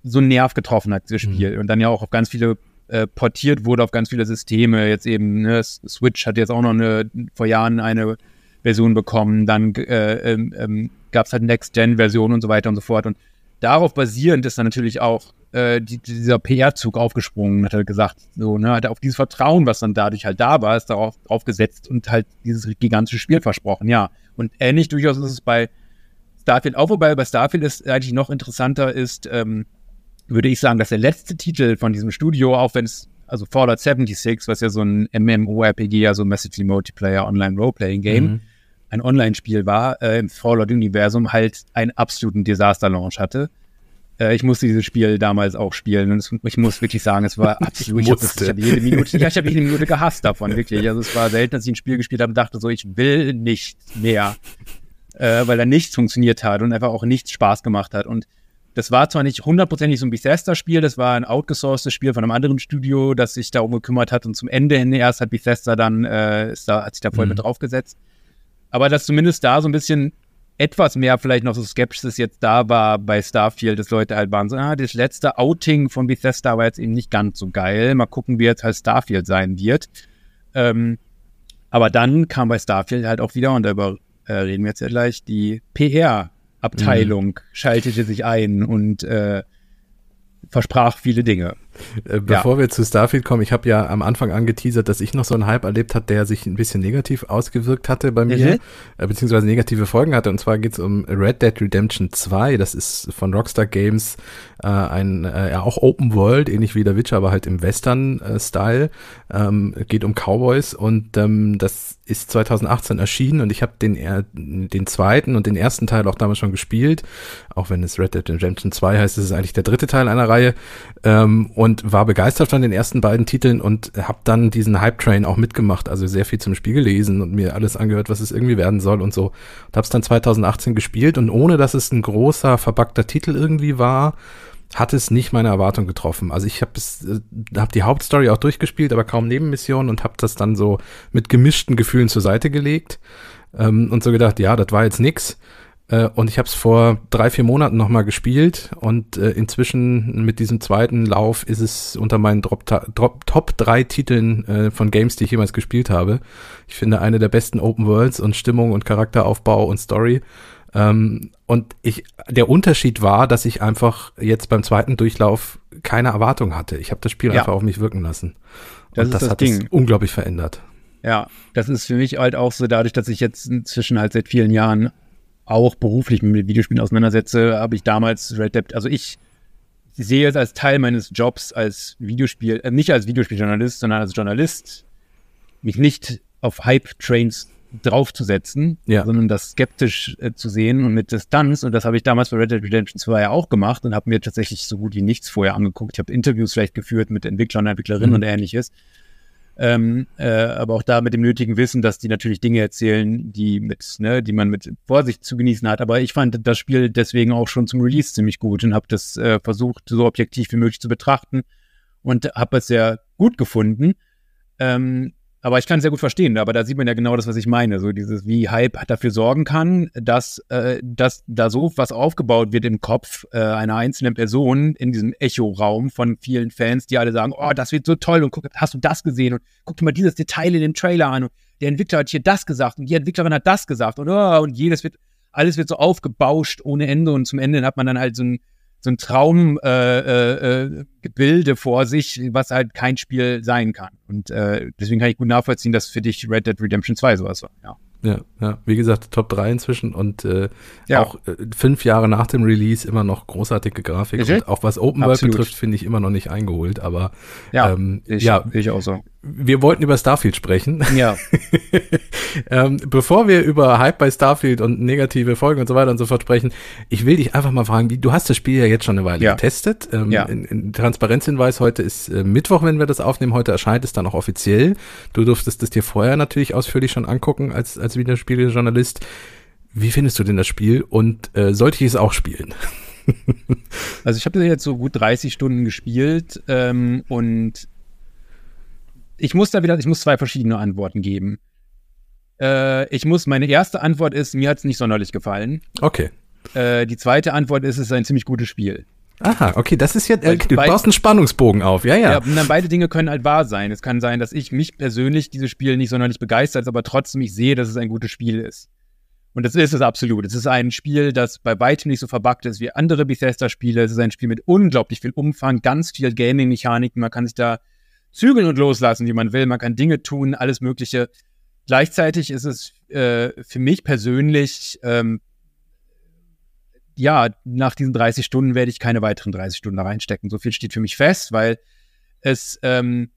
Speaker 3: so einen Nerv getroffen hat, das Spiel. Mhm. Und dann ja auch auf ganz viele äh, portiert wurde, auf ganz viele Systeme. Jetzt eben, ne, Switch hat jetzt auch noch eine, vor Jahren eine Version bekommen. Dann äh, ähm, ähm, gab es halt Next-Gen-Version und so weiter und so fort. Und darauf basierend ist dann natürlich auch äh, die, dieser PR-Zug aufgesprungen, hat er gesagt, so, ne, hat er auf dieses Vertrauen, was dann dadurch halt da war, ist darauf aufgesetzt und halt dieses gigantische Spiel versprochen, ja. Und ähnlich durchaus ist es bei Starfield auch, wobei bei Starfield ist eigentlich noch interessanter ist, ähm, würde ich sagen, dass der letzte Titel von diesem Studio, auch wenn es, also Fallout 76, was ja so ein MMORPG, also Massively Multiplayer Online Roleplaying Game, mhm ein Online-Spiel war, äh, im Fallout-Universum halt einen absoluten Desaster-Launch hatte. Äh, ich musste dieses Spiel damals auch spielen und es, ich muss wirklich sagen, es war absolut, ich, ich habe hab jede Minute, ja, ich habe jede Minute gehasst davon, wirklich. Also es war selten, dass ich ein Spiel gespielt habe und dachte so, ich will nicht mehr, äh, weil da nichts funktioniert hat und einfach auch nichts Spaß gemacht hat und das war zwar nicht hundertprozentig so ein Bethesda-Spiel, das war ein outgesourcedes Spiel von einem anderen Studio, das sich darum gekümmert hat und zum Ende hin erst hat Bethesda dann, äh, ist da, hat sich da voll mhm. mit draufgesetzt. Aber dass zumindest da so ein bisschen etwas mehr vielleicht noch so Skepsis jetzt da war bei Starfield, dass Leute halt waren so, ah, das letzte Outing von Bethesda war jetzt eben nicht ganz so geil. Mal gucken, wie jetzt halt Starfield sein wird. Ähm, aber dann kam bei Starfield halt auch wieder, und darüber äh, reden wir jetzt ja gleich, die PR Abteilung mhm. schaltete sich ein und äh, versprach viele Dinge.
Speaker 2: Äh, bevor ja. wir zu Starfield kommen, ich habe ja am Anfang angeteasert, dass ich noch so einen Hype erlebt hat, der sich ein bisschen negativ ausgewirkt hatte bei mir, mhm. Äh, beziehungsweise negative Folgen hatte. Und zwar geht es um Red Dead Redemption 2. Das ist von Rockstar Games äh, ein äh, ja auch Open World, ähnlich wie der Witcher, aber halt im Western-Style. Ähm, geht um Cowboys und ähm, das ist 2018 erschienen und ich habe den, den zweiten und den ersten Teil auch damals schon gespielt. Auch wenn es Red Dead Redemption 2 heißt, ist es eigentlich der dritte Teil einer Reihe. Ähm, und war begeistert von den ersten beiden Titeln und habe dann diesen Hype-Train auch mitgemacht, also sehr viel zum Spiel gelesen und mir alles angehört, was es irgendwie werden soll und so. Und habe es dann 2018 gespielt und ohne dass es ein großer, verbackter Titel irgendwie war, hat es nicht meine Erwartung getroffen. Also ich habe äh, hab die Hauptstory auch durchgespielt, aber kaum Nebenmissionen und habe das dann so mit gemischten Gefühlen zur Seite gelegt ähm, und so gedacht, ja, das war jetzt nix. Äh, und ich habe es vor drei, vier Monaten nochmal gespielt und äh, inzwischen mit diesem zweiten Lauf ist es unter meinen Drop, Drop, Top drei Titeln äh, von Games, die ich jemals gespielt habe. Ich finde eine der besten Open Worlds und Stimmung und Charakteraufbau und Story. Ähm, und ich, der Unterschied war, dass ich einfach jetzt beim zweiten Durchlauf keine Erwartung hatte. Ich habe das Spiel ja. einfach auf mich wirken lassen.
Speaker 3: Und das, das, das hat Ding.
Speaker 2: es unglaublich verändert.
Speaker 3: Ja, das ist für mich halt auch so dadurch, dass ich jetzt inzwischen halt seit vielen Jahren auch beruflich mit Videospielen auseinandersetze, habe ich damals Red Dead, also ich sehe es als Teil meines Jobs als Videospiel, äh, nicht als Videospieljournalist, sondern als Journalist, mich nicht auf Hype-Trains draufzusetzen, ja. sondern das skeptisch äh, zu sehen und mit Distanz. Und das habe ich damals bei Red Dead Redemption 2 ja auch gemacht und habe mir tatsächlich so gut wie nichts vorher angeguckt. Ich habe Interviews vielleicht geführt mit Entwicklern, Entwicklerinnen mhm. und ähnliches. Ähm, äh, aber auch da mit dem nötigen Wissen, dass die natürlich Dinge erzählen, die mit, ne, die man mit Vorsicht zu genießen hat. Aber ich fand das Spiel deswegen auch schon zum Release ziemlich gut und habe das äh, versucht, so objektiv wie möglich zu betrachten und habe es sehr gut gefunden. Ähm, aber ich kann es sehr gut verstehen, aber da sieht man ja genau das, was ich meine. So dieses, wie Hype dafür sorgen kann, dass, äh, dass da so was aufgebaut wird im Kopf äh, einer einzelnen Person in diesem Echo-Raum von vielen Fans, die alle sagen, oh, das wird so toll und guck, hast du das gesehen und guck dir mal dieses Detail in dem Trailer an und der Entwickler hat hier das gesagt und die Entwicklerin hat das gesagt und, oh, und jedes wird, alles wird so aufgebauscht ohne Ende und zum Ende hat man dann halt so ein so ein Traumgebilde äh, äh, vor sich, was halt kein Spiel sein kann. Und äh, deswegen kann ich gut nachvollziehen, dass für dich Red Dead Redemption 2 sowas war. Ja.
Speaker 2: Ja, ja, wie gesagt, Top 3 inzwischen und äh, ja. auch äh, fünf Jahre nach dem Release immer noch großartige Grafik. Ja, und auch was Open World betrifft, finde ich immer noch nicht eingeholt, aber
Speaker 3: ja, ähm, ich, ja, ich auch so
Speaker 2: wir wollten über Starfield sprechen.
Speaker 3: Ja.
Speaker 2: ähm, bevor wir über Hype bei Starfield und negative Folgen und so weiter und so fort sprechen, ich will dich einfach mal fragen, wie, du hast das Spiel ja jetzt schon eine Weile ja. getestet. Ähm, ja. In, in Transparenzhinweis, heute ist äh, Mittwoch, wenn wir das aufnehmen. Heute erscheint es dann auch offiziell. Du durftest es dir vorher natürlich ausführlich schon angucken als, als Videospieljournalist. Wie findest du denn das Spiel und äh, sollte ich es auch spielen?
Speaker 3: also ich habe jetzt so gut 30 Stunden gespielt ähm, und ich muss da wieder, ich muss zwei verschiedene Antworten geben. Äh, ich muss, meine erste Antwort ist, mir hat es nicht sonderlich gefallen.
Speaker 2: Okay.
Speaker 3: Äh, die zweite Antwort ist, es ist ein ziemlich gutes Spiel.
Speaker 2: Aha, okay, das ist jetzt, äh, du baust einen Spannungsbogen auf, ja, ja. Ja,
Speaker 3: und dann beide Dinge können halt wahr sein. Es kann sein, dass ich mich persönlich dieses Spiel nicht sonderlich begeistert, aber trotzdem ich sehe, dass es ein gutes Spiel ist. Und das ist es absolut. Es ist ein Spiel, das bei weitem nicht so verbuggt ist wie andere Bethesda-Spiele. Es ist ein Spiel mit unglaublich viel Umfang, ganz viel Gaming-Mechaniken. Man kann sich da zügeln und loslassen, wie man will. Man kann Dinge tun, alles Mögliche. Gleichzeitig ist es äh, für mich persönlich, ähm, ja, nach diesen 30 Stunden werde ich keine weiteren 30 Stunden da reinstecken. So viel steht für mich fest, weil es, ähm,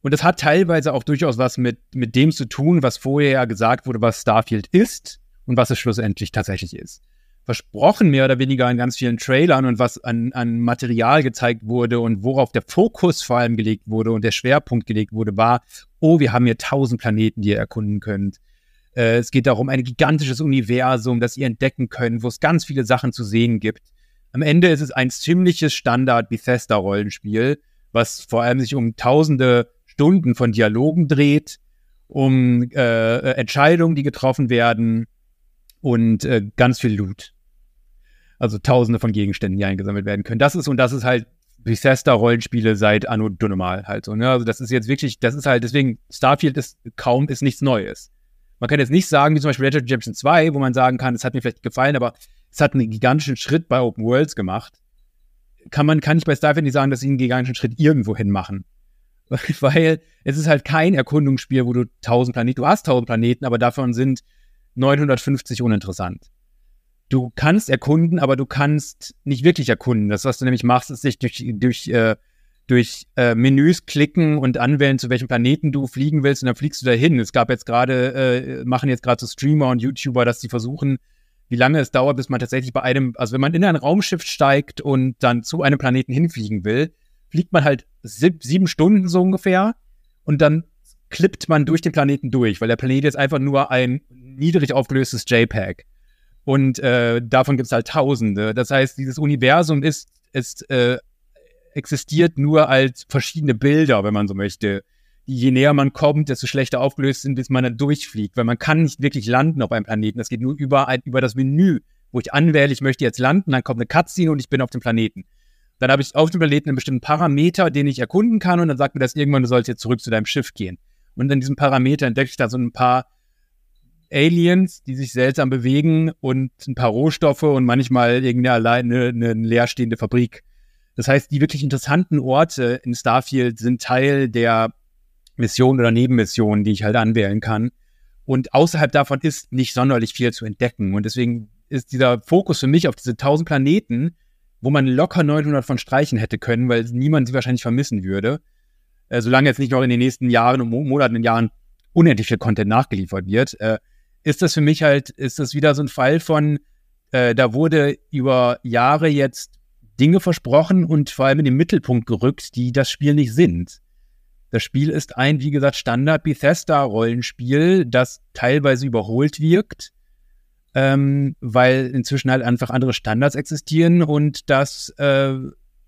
Speaker 3: und es hat teilweise auch durchaus was mit, mit dem zu tun, was vorher ja gesagt wurde, was Starfield ist und was es schlussendlich tatsächlich ist. Versprochen, mehr oder weniger in ganz vielen Trailern und was an, an Material gezeigt wurde und worauf der Fokus vor allem gelegt wurde und der Schwerpunkt gelegt wurde, war, oh, wir haben hier tausend Planeten, die ihr erkunden könnt. Äh, es geht darum, ein gigantisches Universum, das ihr entdecken könnt, wo es ganz viele Sachen zu sehen gibt. Am Ende ist es ein ziemliches Standard Bethesda-Rollenspiel, was vor allem sich um tausende Stunden von Dialogen dreht, um äh, Entscheidungen, die getroffen werden, und äh, ganz viel Loot. Also tausende von Gegenständen, die eingesammelt werden können. Das ist, und das ist halt Bethesda-Rollenspiele seit Anno Dunomal halt so. Ne? Also das ist jetzt wirklich, das ist halt, deswegen, Starfield ist kaum, ist nichts Neues. Man kann jetzt nicht sagen, wie zum Beispiel Red Dead Redemption 2, wo man sagen kann, es hat mir vielleicht gefallen, aber es hat einen gigantischen Schritt bei Open Worlds gemacht. Kann man, kann ich bei Starfield nicht sagen, dass sie einen gigantischen Schritt irgendwo hin machen. Weil es ist halt kein Erkundungsspiel, wo du tausend Planeten, du hast tausend Planeten, aber davon sind 950 uninteressant. Du kannst erkunden, aber du kannst nicht wirklich erkunden. Das, was du nämlich machst, ist sich durch, durch, äh, durch äh, Menüs klicken und anwählen, zu welchem Planeten du fliegen willst und dann fliegst du dahin. Es gab jetzt gerade, äh, machen jetzt gerade so Streamer und YouTuber, dass sie versuchen, wie lange es dauert, bis man tatsächlich bei einem, also wenn man in ein Raumschiff steigt und dann zu einem Planeten hinfliegen will, fliegt man halt sieb, sieben Stunden so ungefähr und dann klippt man durch den Planeten durch, weil der Planet ist einfach nur ein niedrig aufgelöstes JPEG. Und äh, davon gibt es halt Tausende. Das heißt, dieses Universum ist, ist äh, existiert nur als verschiedene Bilder, wenn man so möchte. Je näher man kommt, desto schlechter aufgelöst sind, bis man dann durchfliegt, weil man kann nicht wirklich landen auf einem Planeten. Das geht nur über, über das Menü, wo ich anwähle, ich möchte jetzt landen, dann kommt eine Cutscene und ich bin auf dem Planeten. Dann habe ich auf dem Planeten einen bestimmten Parameter, den ich erkunden kann und dann sagt mir das irgendwann, du sollst jetzt zurück zu deinem Schiff gehen. Und in diesem Parameter entdecke ich da so ein paar Aliens, die sich seltsam bewegen und ein paar Rohstoffe und manchmal irgendeine alleine eine leerstehende Fabrik. Das heißt, die wirklich interessanten Orte in Starfield sind Teil der Mission oder Nebenmission, die ich halt anwählen kann. Und außerhalb davon ist nicht sonderlich viel zu entdecken. Und deswegen ist dieser Fokus für mich auf diese 1000 Planeten, wo man locker 900 von streichen hätte können, weil niemand sie wahrscheinlich vermissen würde, äh, solange jetzt nicht noch in den nächsten Jahren und Monaten und Jahren unendlich viel Content nachgeliefert wird, äh, ist das für mich halt, ist das wieder so ein Fall von, äh, da wurde über Jahre jetzt Dinge versprochen und vor allem in den Mittelpunkt gerückt, die das Spiel nicht sind. Das Spiel ist ein, wie gesagt, Standard Bethesda-Rollenspiel, das teilweise überholt wirkt, ähm, weil inzwischen halt einfach andere Standards existieren und das äh,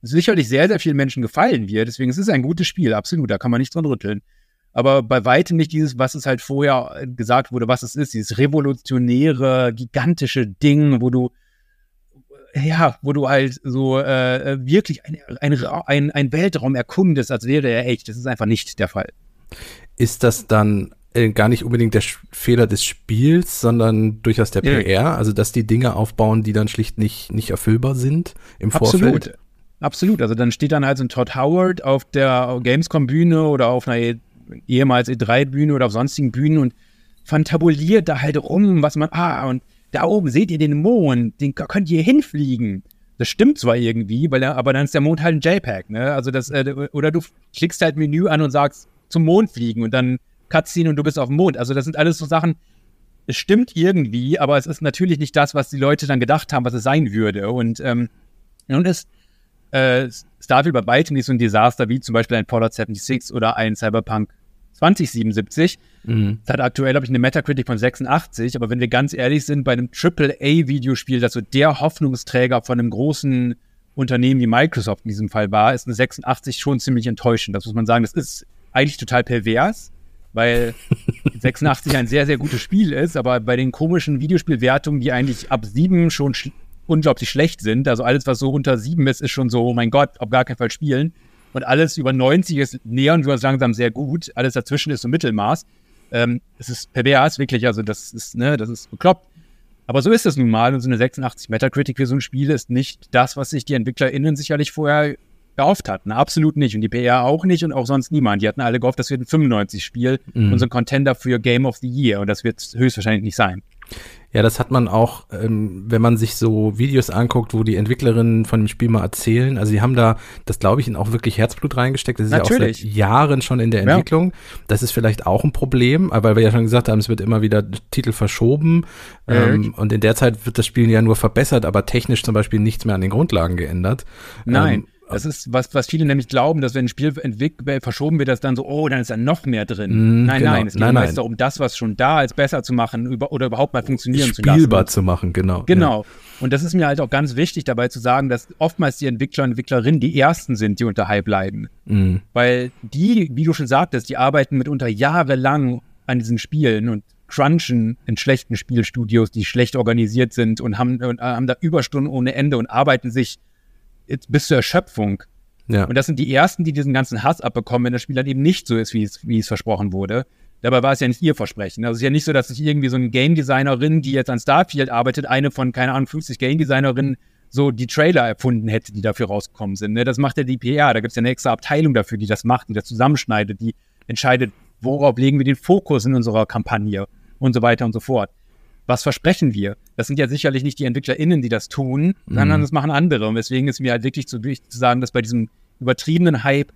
Speaker 3: sicherlich sehr, sehr vielen Menschen gefallen wird. Deswegen es ist es ein gutes Spiel, absolut, da kann man nicht dran rütteln aber bei weitem nicht dieses, was es halt vorher äh, gesagt wurde, was es ist, dieses revolutionäre, gigantische Ding, wo du ja, wo du halt so äh, äh wirklich ein, ein, ein, ein Weltraum erkundest, als wäre er echt. Das ist einfach nicht der Fall.
Speaker 2: Ist das dann äh, gar nicht unbedingt der Sch Fehler des Spiels, sondern durchaus der PR? Ja. Also, dass die Dinge aufbauen, die dann schlicht nicht, nicht erfüllbar sind im Absolut. Vorfeld?
Speaker 3: Absolut. Also, dann steht dann halt so ein Todd Howard auf der Gamescom-Bühne oder auf einer ehemals E3-Bühne oder auf sonstigen Bühnen und fantabuliert da halt rum, was man, ah, und da oben seht ihr den Mond, den könnt ihr hinfliegen. Das stimmt zwar irgendwie, weil er, aber dann ist der Mond halt ein JPEG, ne? Also das, äh, oder du klickst halt Menü an und sagst zum Mond fliegen und dann Cutscene und du bist auf dem Mond. Also das sind alles so Sachen, es stimmt irgendwie, aber es ist natürlich nicht das, was die Leute dann gedacht haben, was es sein würde. Und, ähm, und es, äh, Starfield bei weitem nicht so ein Desaster wie zum Beispiel ein Fallout 76 oder ein Cyberpunk 2077. Mhm. Das hat aktuell, glaube ich, eine Metacritic von 86, aber wenn wir ganz ehrlich sind, bei einem AAA-Videospiel, das so der Hoffnungsträger von einem großen Unternehmen wie Microsoft in diesem Fall war, ist eine 86 schon ziemlich enttäuschend. Das muss man sagen. Das ist eigentlich total pervers, weil 86 ein sehr, sehr gutes Spiel ist, aber bei den komischen Videospielwertungen, die eigentlich ab 7 schon unglaublich schlecht sind. Also alles, was so unter sieben ist, ist schon so, oh mein Gott, auf gar keinen Fall spielen. Und alles über 90 ist näher und langsam sehr gut. Alles dazwischen ist so Mittelmaß. Ähm, es ist pervers, wirklich, also das ist, ne, das ist bekloppt. Aber so ist es nun mal. Und so eine 86 Metacritic für so ein Spiel ist nicht das, was sich die EntwicklerInnen sicherlich vorher gehofft hatten. Absolut nicht. Und die PR auch nicht und auch sonst niemand. Die hatten alle gehofft, das wird ein 95-Spiel mhm. und so ein Contender für Game of the Year. Und das wird höchstwahrscheinlich nicht sein.
Speaker 2: Ja, das hat man auch, ähm, wenn man sich so Videos anguckt, wo die Entwicklerinnen von dem Spiel mal erzählen. Also sie haben da, das glaube ich, auch wirklich Herzblut reingesteckt. Das ist
Speaker 3: Natürlich.
Speaker 2: ja auch seit Jahren schon in der Entwicklung. Ja. Das ist vielleicht auch ein Problem, weil wir ja schon gesagt haben, es wird immer wieder Titel verschoben. Mhm. Ähm, und in der Zeit wird das Spiel ja nur verbessert, aber technisch zum Beispiel nichts mehr an den Grundlagen geändert.
Speaker 3: Nein. Ähm, das ist was, was viele nämlich glauben, dass wenn ein Spiel verschoben wird, dass dann so, oh, dann ist da noch mehr drin. Mm, nein, genau. nein, es geht nein, nein. darum, das, was schon da ist, besser zu machen über, oder überhaupt mal funktionieren
Speaker 2: zu lassen. Spielbar zu machen, genau.
Speaker 3: Genau. Ja. Und das ist mir halt auch ganz wichtig dabei zu sagen, dass oftmals die Entwickler und Entwicklerinnen die ersten sind, die unter Hype leiden. Mm. Weil die, wie du schon sagtest, die arbeiten mitunter jahrelang an diesen Spielen und crunchen in schlechten Spielstudios, die schlecht organisiert sind und haben, und haben da Überstunden ohne Ende und arbeiten sich bis zur Erschöpfung. Ja. Und das sind die ersten, die diesen ganzen Hass abbekommen, wenn das Spiel dann eben nicht so ist, wie es, wie es versprochen wurde. Dabei war es ja nicht ihr Versprechen. Also es ist ja nicht so, dass sich irgendwie so eine Game Designerin, die jetzt an Starfield arbeitet, eine von, keine Ahnung, 50 Game Designerinnen so die Trailer erfunden hätte, die dafür rausgekommen sind. Ne? Das macht ja die PR. Da gibt es ja eine extra Abteilung dafür, die das macht, die das zusammenschneidet, die entscheidet, worauf legen wir den Fokus in unserer Kampagne und so weiter und so fort was versprechen wir? Das sind ja sicherlich nicht die EntwicklerInnen, die das tun, mhm. sondern das machen andere. Und deswegen ist mir halt wirklich zu wichtig zu sagen, dass bei diesem übertriebenen Hype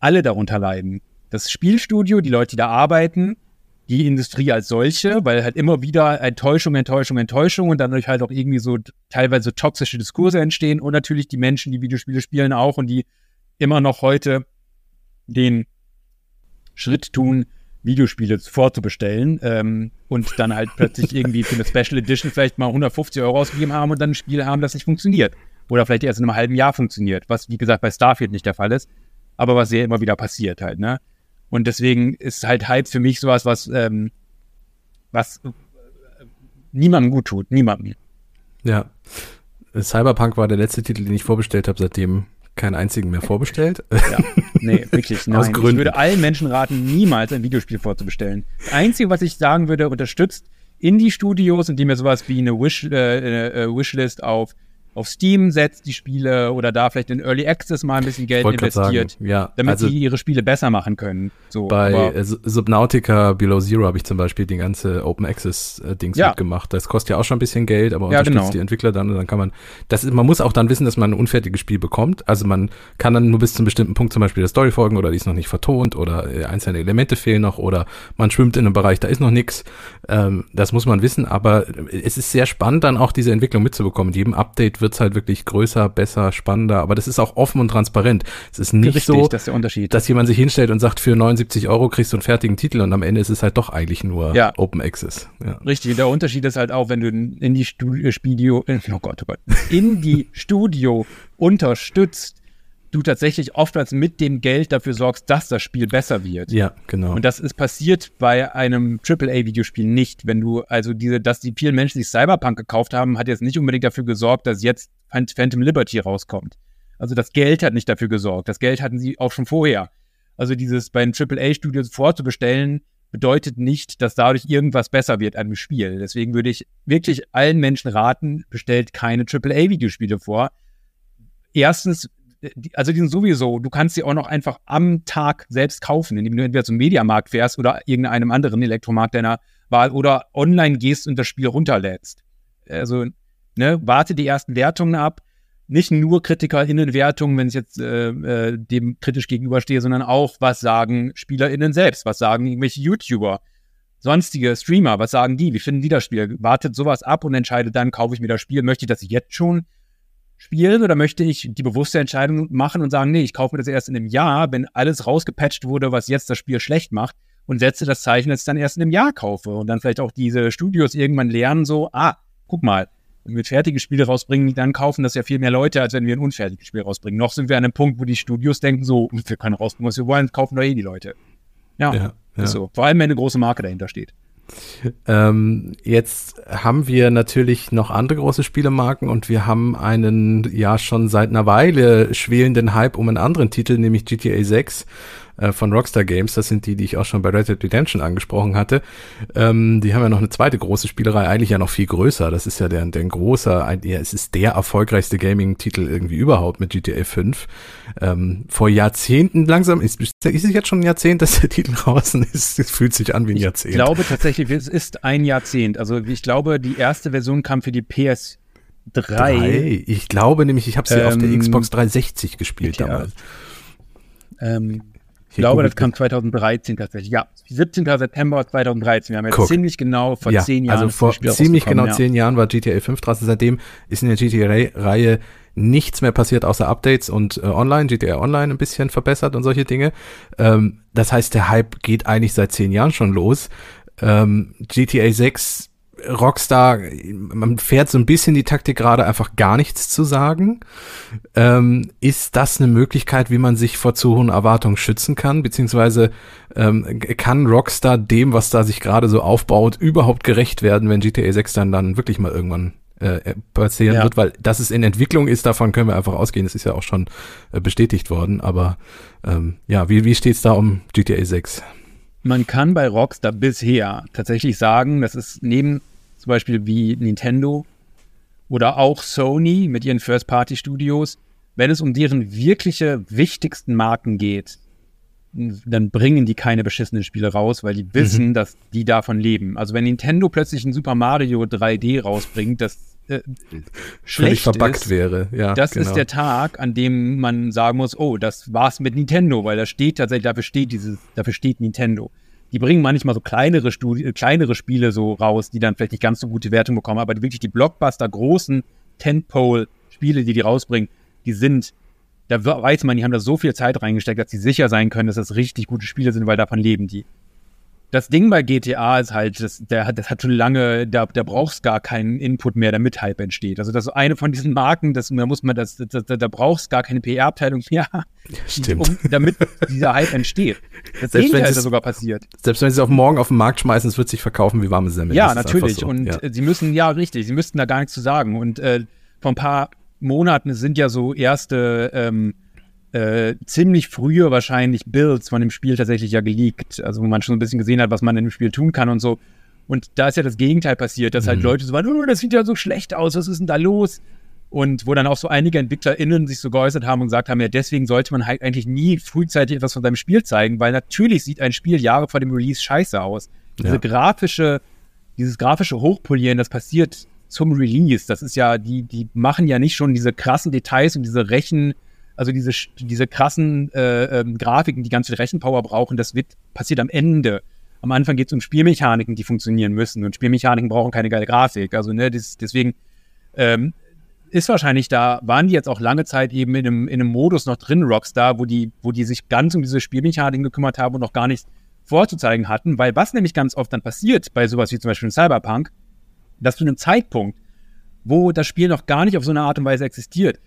Speaker 3: alle darunter leiden. Das Spielstudio, die Leute, die da arbeiten, die Industrie als solche, weil halt immer wieder Enttäuschung, Enttäuschung, Enttäuschung und dadurch halt auch irgendwie so teilweise toxische Diskurse entstehen und natürlich die Menschen, die Videospiele spielen auch und die immer noch heute den Schritt tun, Videospiele vorzubestellen ähm, und dann halt plötzlich irgendwie für eine Special Edition vielleicht mal 150 Euro ausgegeben haben und dann ein Spiel haben, das nicht funktioniert. Oder vielleicht erst in einem halben Jahr funktioniert, was wie gesagt bei Starfield nicht der Fall ist, aber was sehr immer wieder passiert halt, ne? Und deswegen ist halt Hype für mich sowas, was, ähm, was äh, niemandem gut tut, niemandem.
Speaker 2: Ja. Cyberpunk war der letzte Titel, den ich vorbestellt habe, seitdem keinen einzigen mehr vorbestellt. Ja,
Speaker 3: nee, wirklich. Nein. Aus Gründen. Ich würde allen Menschen raten, niemals ein Videospiel vorzubestellen. Das Einzige, was ich sagen würde, unterstützt Indie-Studios, indem ihr sowas wie eine, Wish, äh, äh, Wishlist auf auf Steam setzt, die Spiele oder da vielleicht in Early Access mal ein bisschen Geld investiert,
Speaker 2: sagen, ja,
Speaker 3: damit also sie ihre Spiele besser machen können. So,
Speaker 2: bei Subnautica Below Zero habe ich zum Beispiel die ganze Open Access äh, Dings ja. mitgemacht. Das kostet ja auch schon ein bisschen Geld, aber unterstützt genau. die Entwickler dann und dann kann man, das ist, man muss auch dann wissen, dass man ein unfertiges Spiel bekommt. Also man kann dann nur bis zu einem bestimmten Punkt zum Beispiel der Story folgen oder die ist noch nicht vertont oder äh, einzelne Elemente fehlen noch oder man schwimmt in einem Bereich, da ist noch nichts. Ähm, das muss man wissen, aber es ist sehr spannend dann auch diese Entwicklung mitzubekommen. Mit jedem Update wird's halt wirklich größer, besser, spannender, aber das ist auch offen und transparent. Es ist nicht Richtig, so,
Speaker 3: das
Speaker 2: dass jemand sich hinstellt und sagt, für 79 Euro kriegst du einen fertigen Titel und am Ende ist es halt doch eigentlich nur ja. Open Access.
Speaker 3: Ja. Richtig, der Unterschied ist halt auch, wenn du in die Studio, oh Gott, oh Gott, in die Studio unterstützt, du tatsächlich oftmals mit dem Geld dafür sorgst, dass das Spiel besser wird.
Speaker 2: Ja, genau.
Speaker 3: Und das ist passiert bei einem AAA-Videospiel nicht. Wenn du, also diese, dass die vielen Menschen sich Cyberpunk gekauft haben, hat jetzt nicht unbedingt dafür gesorgt, dass jetzt Phantom Liberty rauskommt. Also das Geld hat nicht dafür gesorgt. Das Geld hatten sie auch schon vorher. Also dieses bei einem AAA-Studio vorzubestellen, bedeutet nicht, dass dadurch irgendwas besser wird an dem Spiel. Deswegen würde ich wirklich allen Menschen raten, bestellt keine AAA-Videospiele vor. Erstens, also die sind sowieso, du kannst sie auch noch einfach am Tag selbst kaufen, indem du entweder zum Mediamarkt fährst oder irgendeinem anderen Elektromarkt deiner Wahl oder online gehst und das Spiel runterlädst. Also, ne, warte die ersten Wertungen ab. Nicht nur KritikerInnen-Wertungen, wenn ich jetzt äh, äh, dem kritisch gegenüberstehe, sondern auch, was sagen SpielerInnen selbst, was sagen irgendwelche YouTuber, sonstige Streamer, was sagen die, wie finden die das Spiel? Wartet sowas ab und entscheidet dann, kaufe ich mir das Spiel, möchte ich das jetzt schon spielen oder möchte ich die bewusste Entscheidung machen und sagen, nee, ich kaufe mir das erst in einem Jahr, wenn alles rausgepatcht wurde, was jetzt das Spiel schlecht macht und setze das Zeichen, dass ich dann erst in einem Jahr kaufe und dann vielleicht auch diese Studios irgendwann lernen so, ah, guck mal, wenn wir fertige Spiele rausbringen, dann kaufen das ja viel mehr Leute, als wenn wir ein unfertiges Spiel rausbringen. Noch sind wir an einem Punkt, wo die Studios denken so, wir können rausbringen, was wir wollen, kaufen doch eh die Leute. Ja, ja, ja. so. Vor allem, wenn eine große Marke dahinter steht.
Speaker 2: Ähm, jetzt haben wir natürlich noch andere große Spielemarken und wir haben einen ja schon seit einer Weile schwelenden Hype um einen anderen Titel, nämlich GTA 6. äh, von Rockstar Games. Das sind die, die ich auch schon bei Red Dead Redemption angesprochen hatte. Ähm, die haben ja noch eine zweite große Spielerei, eigentlich ja noch viel größer. Das ist ja der, der große, ein, ja, es ist der erfolgreichste Gaming-Titel irgendwie überhaupt mit GTA 5. Ähm, vor Jahrzehnten langsam, ist, ist es jetzt schon ein Jahrzehnt, dass der Titel draußen ist? Es fühlt sich an wie ein
Speaker 3: ich
Speaker 2: Jahrzehnt.
Speaker 3: Ich glaube tatsächlich, es ist ein Jahrzehnt. Also ich glaube, die erste Version kam für die PS Drei. Drei.
Speaker 2: Ich glaube nämlich, ich habe sie ähm, auf der ähm, Xbox 360 gespielt GTA. damals.
Speaker 3: Ähm, ich glaube, das kam 2013 tatsächlich. Ja, 17. September 2013. Wir haben jetzt Guck. ziemlich genau vor
Speaker 2: ja,
Speaker 3: zehn Jahren.
Speaker 2: Also vor ziemlich genau ja. zehn Jahren war GTA 5 draußen. Seitdem ist in der GTA-Reihe nichts mehr passiert außer Updates und äh, online, GTA Online ein bisschen verbessert und solche Dinge. Ähm, das heißt, der Hype geht eigentlich seit zehn Jahren schon los. Ähm, GTA 6 Rockstar, man fährt so ein bisschen die Taktik gerade, einfach gar nichts zu sagen. Ähm, ist das eine Möglichkeit, wie man sich vor zu hohen Erwartungen schützen kann? Beziehungsweise ähm, kann Rockstar dem, was da sich gerade so aufbaut, überhaupt gerecht werden, wenn GTA 6 dann, dann wirklich mal irgendwann äh, passieren ja. wird? Weil das es in Entwicklung ist, davon können wir einfach ausgehen. Das ist ja auch schon äh, bestätigt worden. Aber ähm, ja, wie, wie steht's da um GTA 6?
Speaker 3: Man kann bei Rockstar bisher tatsächlich sagen, das ist neben zum Beispiel wie Nintendo oder auch Sony mit ihren First-Party-Studios, wenn es um deren wirkliche wichtigsten Marken geht, dann bringen die keine beschissenen Spiele raus, weil die wissen, mhm. dass die davon leben. Also wenn Nintendo plötzlich ein Super Mario 3D rausbringt, das äh, schlecht
Speaker 2: verbuggt wäre. Ja,
Speaker 3: das genau. ist der Tag, an dem man sagen muss, oh, das war's mit Nintendo, weil da steht tatsächlich, dafür steht dieses, dafür steht Nintendo die bringen manchmal so kleinere, Studi kleinere Spiele so raus, die dann vielleicht nicht ganz so gute Wertung bekommen, aber wirklich die Blockbuster, großen Tentpole-Spiele, die die rausbringen, die sind, da weiß man, die haben da so viel Zeit reingesteckt, dass sie sicher sein können, dass das richtig gute Spiele sind, weil davon leben die das Ding bei GTA ist halt, das, der, das hat schon lange, da, da brauchst gar keinen Input mehr, damit Hype entsteht. Also das ist eine von diesen Marken, das, da muss man das, das, da, da brauchst gar keine PR-Abteilung mehr,
Speaker 2: Stimmt. Um,
Speaker 3: damit dieser Hype entsteht. Das selbst Gegenteil ist ja sogar passiert.
Speaker 2: Selbst wenn sie es auf morgen auf den Markt schmeißen, es wird sich verkaufen wie warme Semmel.
Speaker 3: Ja, natürlich. So. Und ja. sie müssen, ja, richtig, sie müssten da gar nichts zu sagen. Und äh, vor ein paar Monaten sind ja so erste ähm, äh, ziemlich frühe wahrscheinlich Builds von dem Spiel tatsächlich ja geleakt. Also wo man schon ein bisschen gesehen hat, was man in dem Spiel tun kann und so. Und da ist ja das Gegenteil passiert, dass halt mhm. Leute so waren, oh, das sieht ja so schlecht aus, was ist denn da los? Und wo dann auch so einige EntwicklerInnen sich so geäußert haben und gesagt haben, ja, deswegen sollte man halt eigentlich nie frühzeitig etwas von seinem Spiel zeigen, weil natürlich sieht ein Spiel Jahre vor dem Release scheiße aus. Diese ja. grafische, dieses grafische Hochpolieren, das passiert zum Release. Das ist ja, die, die machen ja nicht schon diese krassen Details und diese Rechen, also diese, diese krassen äh, ähm, Grafiken, die ganz viel Rechenpower brauchen, das wird passiert am Ende. Am Anfang geht es um Spielmechaniken, die funktionieren müssen. Und Spielmechaniken brauchen keine geile Grafik. Also, ne, das, deswegen ähm, ist wahrscheinlich da, waren die jetzt auch lange Zeit eben in einem, in einem Modus noch drin, Rockstar, wo die, wo die sich ganz um diese Spielmechaniken gekümmert haben und noch gar nichts vorzuzeigen hatten. Weil was nämlich ganz oft dann passiert bei sowas wie zum Beispiel Cyberpunk, dass zu einem Zeitpunkt, wo das Spiel noch gar nicht auf so eine Art und Weise existiert,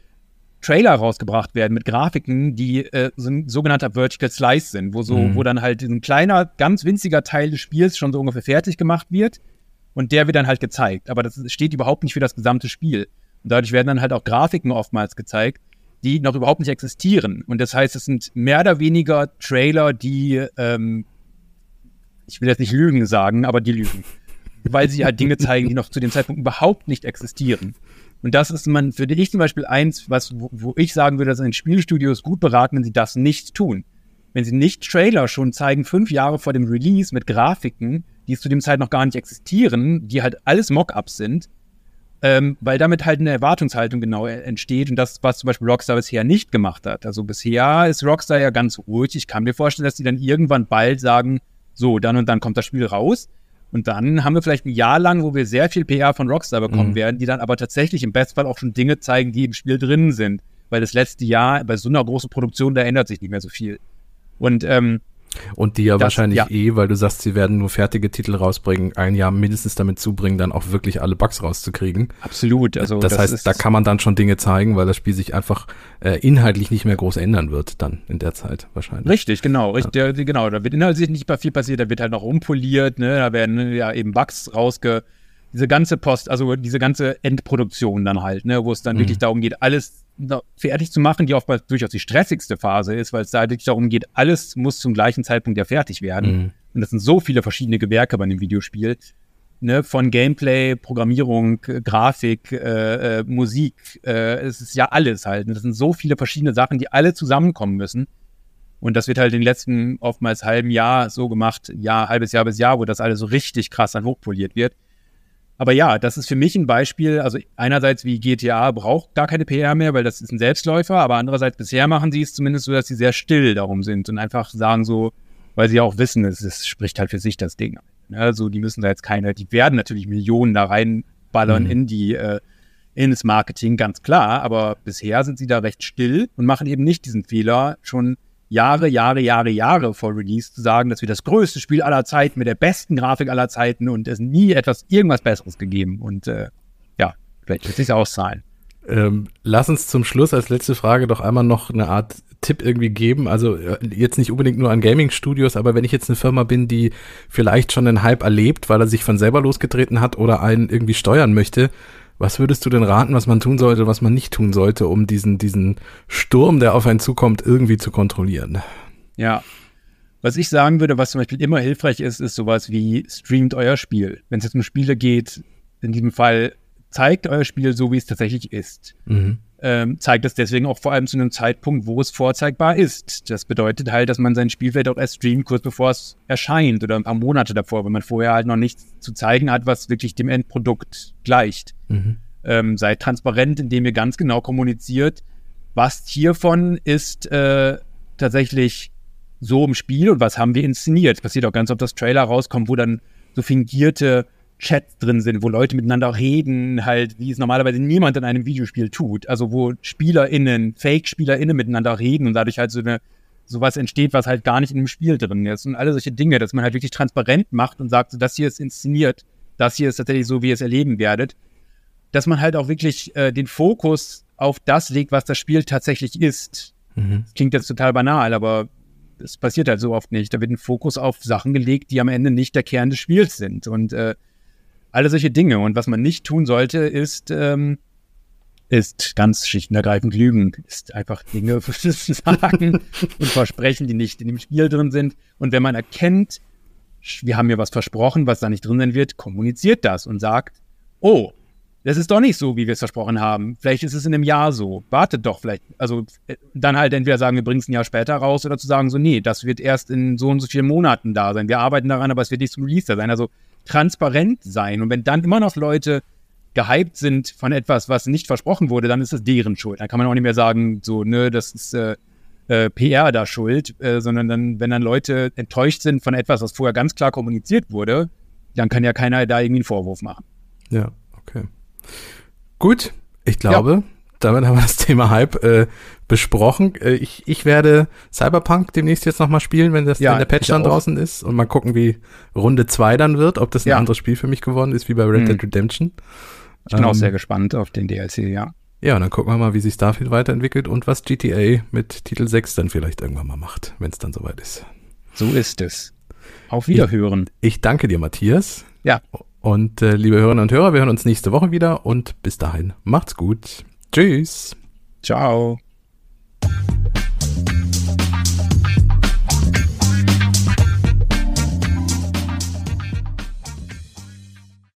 Speaker 3: Trailer rausgebracht werden mit Grafiken, die äh, so ein sogenannter Vertical Slice sind, wo so, mhm. wo dann halt ein kleiner, ganz winziger Teil des Spiels schon so ungefähr fertig gemacht wird und der wird dann halt gezeigt. Aber das steht überhaupt nicht für das gesamte Spiel. Und dadurch werden dann halt auch Grafiken oftmals gezeigt, die noch überhaupt nicht existieren. Und das heißt, es sind mehr oder weniger Trailer, die, ähm, ich will jetzt nicht Lügen sagen, aber die lügen. Weil sie halt Dinge zeigen, die noch zu dem Zeitpunkt überhaupt nicht existieren. Und das ist man, für ich zum Beispiel eins, was, wo, wo ich sagen würde, dass ein Spielstudio ist gut beraten, wenn sie das nicht tun. Wenn sie nicht Trailer schon zeigen, fünf Jahre vor dem Release mit Grafiken, die zu dem Zeit noch gar nicht existieren, die halt alles Mockups sind, ähm, weil damit halt eine Erwartungshaltung genau entsteht und das, was zum Beispiel Rockstar bisher nicht gemacht hat. Also bisher ist Rockstar ja ganz ruhig. Ich kann mir vorstellen, dass die dann irgendwann bald sagen, so, dann und dann kommt das Spiel raus. Und dann haben wir vielleicht ein Jahr lang, wo wir sehr viel PR von Rockstar bekommen mhm. werden, die dann aber tatsächlich im Bestfall auch schon Dinge zeigen, die im Spiel drin sind. Weil das letzte Jahr bei so einer großen Produktion, da ändert sich nicht mehr so viel. Und ähm,
Speaker 2: und die ja das, wahrscheinlich ja. eh, weil du sagst, sie werden nur fertige Titel rausbringen, ein Jahr mindestens damit zubringen, dann auch wirklich alle Bugs rauszukriegen.
Speaker 3: Absolut.
Speaker 2: Also das, das heißt, da kann man dann schon Dinge zeigen, weil das Spiel sich einfach äh, inhaltlich nicht mehr groß ändern wird, dann in der Zeit wahrscheinlich.
Speaker 3: Richtig, genau, richtig, ja. genau. Da wird inhaltlich nicht mehr viel passiert, da wird halt noch umpoliert, ne? Da werden ja eben Bugs rausge diese ganze Post, also diese ganze Endproduktion dann halt, ne, wo es dann mhm. wirklich darum geht, alles fertig zu machen, die oftmals durchaus die stressigste Phase ist, weil es da wirklich darum geht, alles muss zum gleichen Zeitpunkt ja fertig werden. Mhm. Und das sind so viele verschiedene Gewerke bei einem Videospiel. Ne, von Gameplay, Programmierung, Grafik, äh, äh, Musik, äh, es ist ja alles halt. Ne? Das sind so viele verschiedene Sachen, die alle zusammenkommen müssen. Und das wird halt in den letzten oftmals halben Jahr so gemacht, Jahr, halbes Jahr bis Jahr, wo das alles so richtig krass dann hochpoliert wird. Aber ja, das ist für mich ein Beispiel. Also einerseits wie GTA braucht gar keine PR mehr, weil das ist ein Selbstläufer, aber andererseits bisher machen sie es zumindest so, dass sie sehr still darum sind und einfach sagen so, weil sie auch wissen, es, es spricht halt für sich das Ding. Also die müssen da jetzt keine, die werden natürlich Millionen da reinballern mhm. in die äh, ins Marketing, ganz klar, aber bisher sind sie da recht still und machen eben nicht diesen Fehler, schon Jahre, Jahre, Jahre, Jahre vor Release zu sagen, dass wir das größte Spiel aller Zeiten mit der besten Grafik aller Zeiten und es nie etwas, irgendwas Besseres gegeben. Und äh, ja, vielleicht wird sich auszahlen.
Speaker 2: Ähm, lass uns zum Schluss als letzte Frage doch einmal noch eine Art Tipp irgendwie geben. Also äh, jetzt nicht unbedingt nur an Gaming-Studios, aber wenn ich jetzt eine Firma bin, die vielleicht schon einen Hype erlebt, weil er sich von selber losgetreten hat oder einen irgendwie steuern möchte, was würdest du denn raten, was man tun sollte, was man nicht tun sollte, um diesen, diesen Sturm, der auf einen zukommt, irgendwie zu kontrollieren?
Speaker 3: Ja. Was ich sagen würde, was zum Beispiel immer hilfreich ist, ist sowas wie streamt euer Spiel. Wenn es jetzt um Spiele geht, in diesem Fall zeigt euer Spiel so, wie es tatsächlich ist. Mhm ähm, zeigt das deswegen auch vor allem zu einem Zeitpunkt, wo es vorzeigbar ist. Das bedeutet halt, dass man sein Spielfeld auch erst streamt, kurz bevor es erscheint oder ein paar Monate davor, wenn man vorher halt noch nichts zu zeigen hat, was wirklich dem Endprodukt gleicht. Mhm. Ähm, seid transparent, indem ihr ganz genau kommuniziert, was hiervon ist äh, tatsächlich so im Spiel und was haben wir inszeniert. Es passiert auch ganz oft, dass Trailer rauskommen, wo dann so fingierte Chats drin sind, wo Leute miteinander reden, halt, wie es normalerweise niemand in einem Videospiel tut. Also wo SpielerInnen, Fake-SpielerInnen miteinander reden und dadurch halt so eine sowas entsteht, was halt gar nicht in dem Spiel drin ist. Und alle solche Dinge, dass man halt wirklich transparent macht und sagt, so, das hier ist inszeniert, das hier ist tatsächlich so, wie ihr es erleben werdet. Dass man halt auch wirklich äh, den Fokus auf das legt, was das Spiel tatsächlich ist. Mhm. Das klingt jetzt total banal, aber es passiert halt so oft nicht. Da wird ein Fokus auf Sachen gelegt, die am Ende nicht der Kern des Spiels sind. Und äh, alle solche Dinge. Und was man nicht tun sollte, ist, ähm, ist ganz schlicht und ergreifend lügen, ist einfach Dinge sagen und versprechen, die nicht in dem Spiel drin sind. Und wenn man erkennt, wir haben mir was versprochen, was da nicht drin sein wird, kommuniziert das und sagt, oh, das ist doch nicht so, wie wir es versprochen haben. Vielleicht ist es in einem Jahr so. Wartet doch vielleicht. Also äh, dann halt entweder sagen, wir bringen es ein Jahr später raus oder zu sagen, so, nee, das wird erst in so und so vielen Monaten da sein. Wir arbeiten daran, aber es wird nicht zum Release da sein. Also transparent sein. Und wenn dann immer noch Leute gehypt sind von etwas, was nicht versprochen wurde, dann ist das deren Schuld. Dann kann man auch nicht mehr sagen, so, ne, das ist äh, äh, PR da schuld, äh, sondern dann, wenn dann Leute enttäuscht sind von etwas, was vorher ganz klar kommuniziert wurde, dann kann ja keiner da irgendwie einen Vorwurf machen.
Speaker 2: Ja, okay. Gut, ich glaube, ja damit haben wir das Thema Hype äh, besprochen. Äh, ich, ich werde Cyberpunk demnächst jetzt nochmal spielen, wenn, das, ja, wenn der Patch dann auch. draußen ist und mal gucken, wie Runde 2 dann wird, ob das ein ja. anderes Spiel für mich geworden ist, wie bei Red mhm. Dead Redemption.
Speaker 3: Ich bin ähm, auch sehr gespannt auf den DLC, ja.
Speaker 2: Ja, und dann gucken wir mal, wie sich Starfield weiterentwickelt und was GTA mit Titel 6 dann vielleicht irgendwann mal macht, wenn es dann soweit ist.
Speaker 3: So ist es. Auf Wiederhören.
Speaker 2: Ich, ich danke dir, Matthias.
Speaker 3: Ja.
Speaker 2: Und äh, liebe Hörerinnen und Hörer, wir hören uns nächste Woche wieder und bis dahin macht's gut. Tschüss.
Speaker 3: Ciao.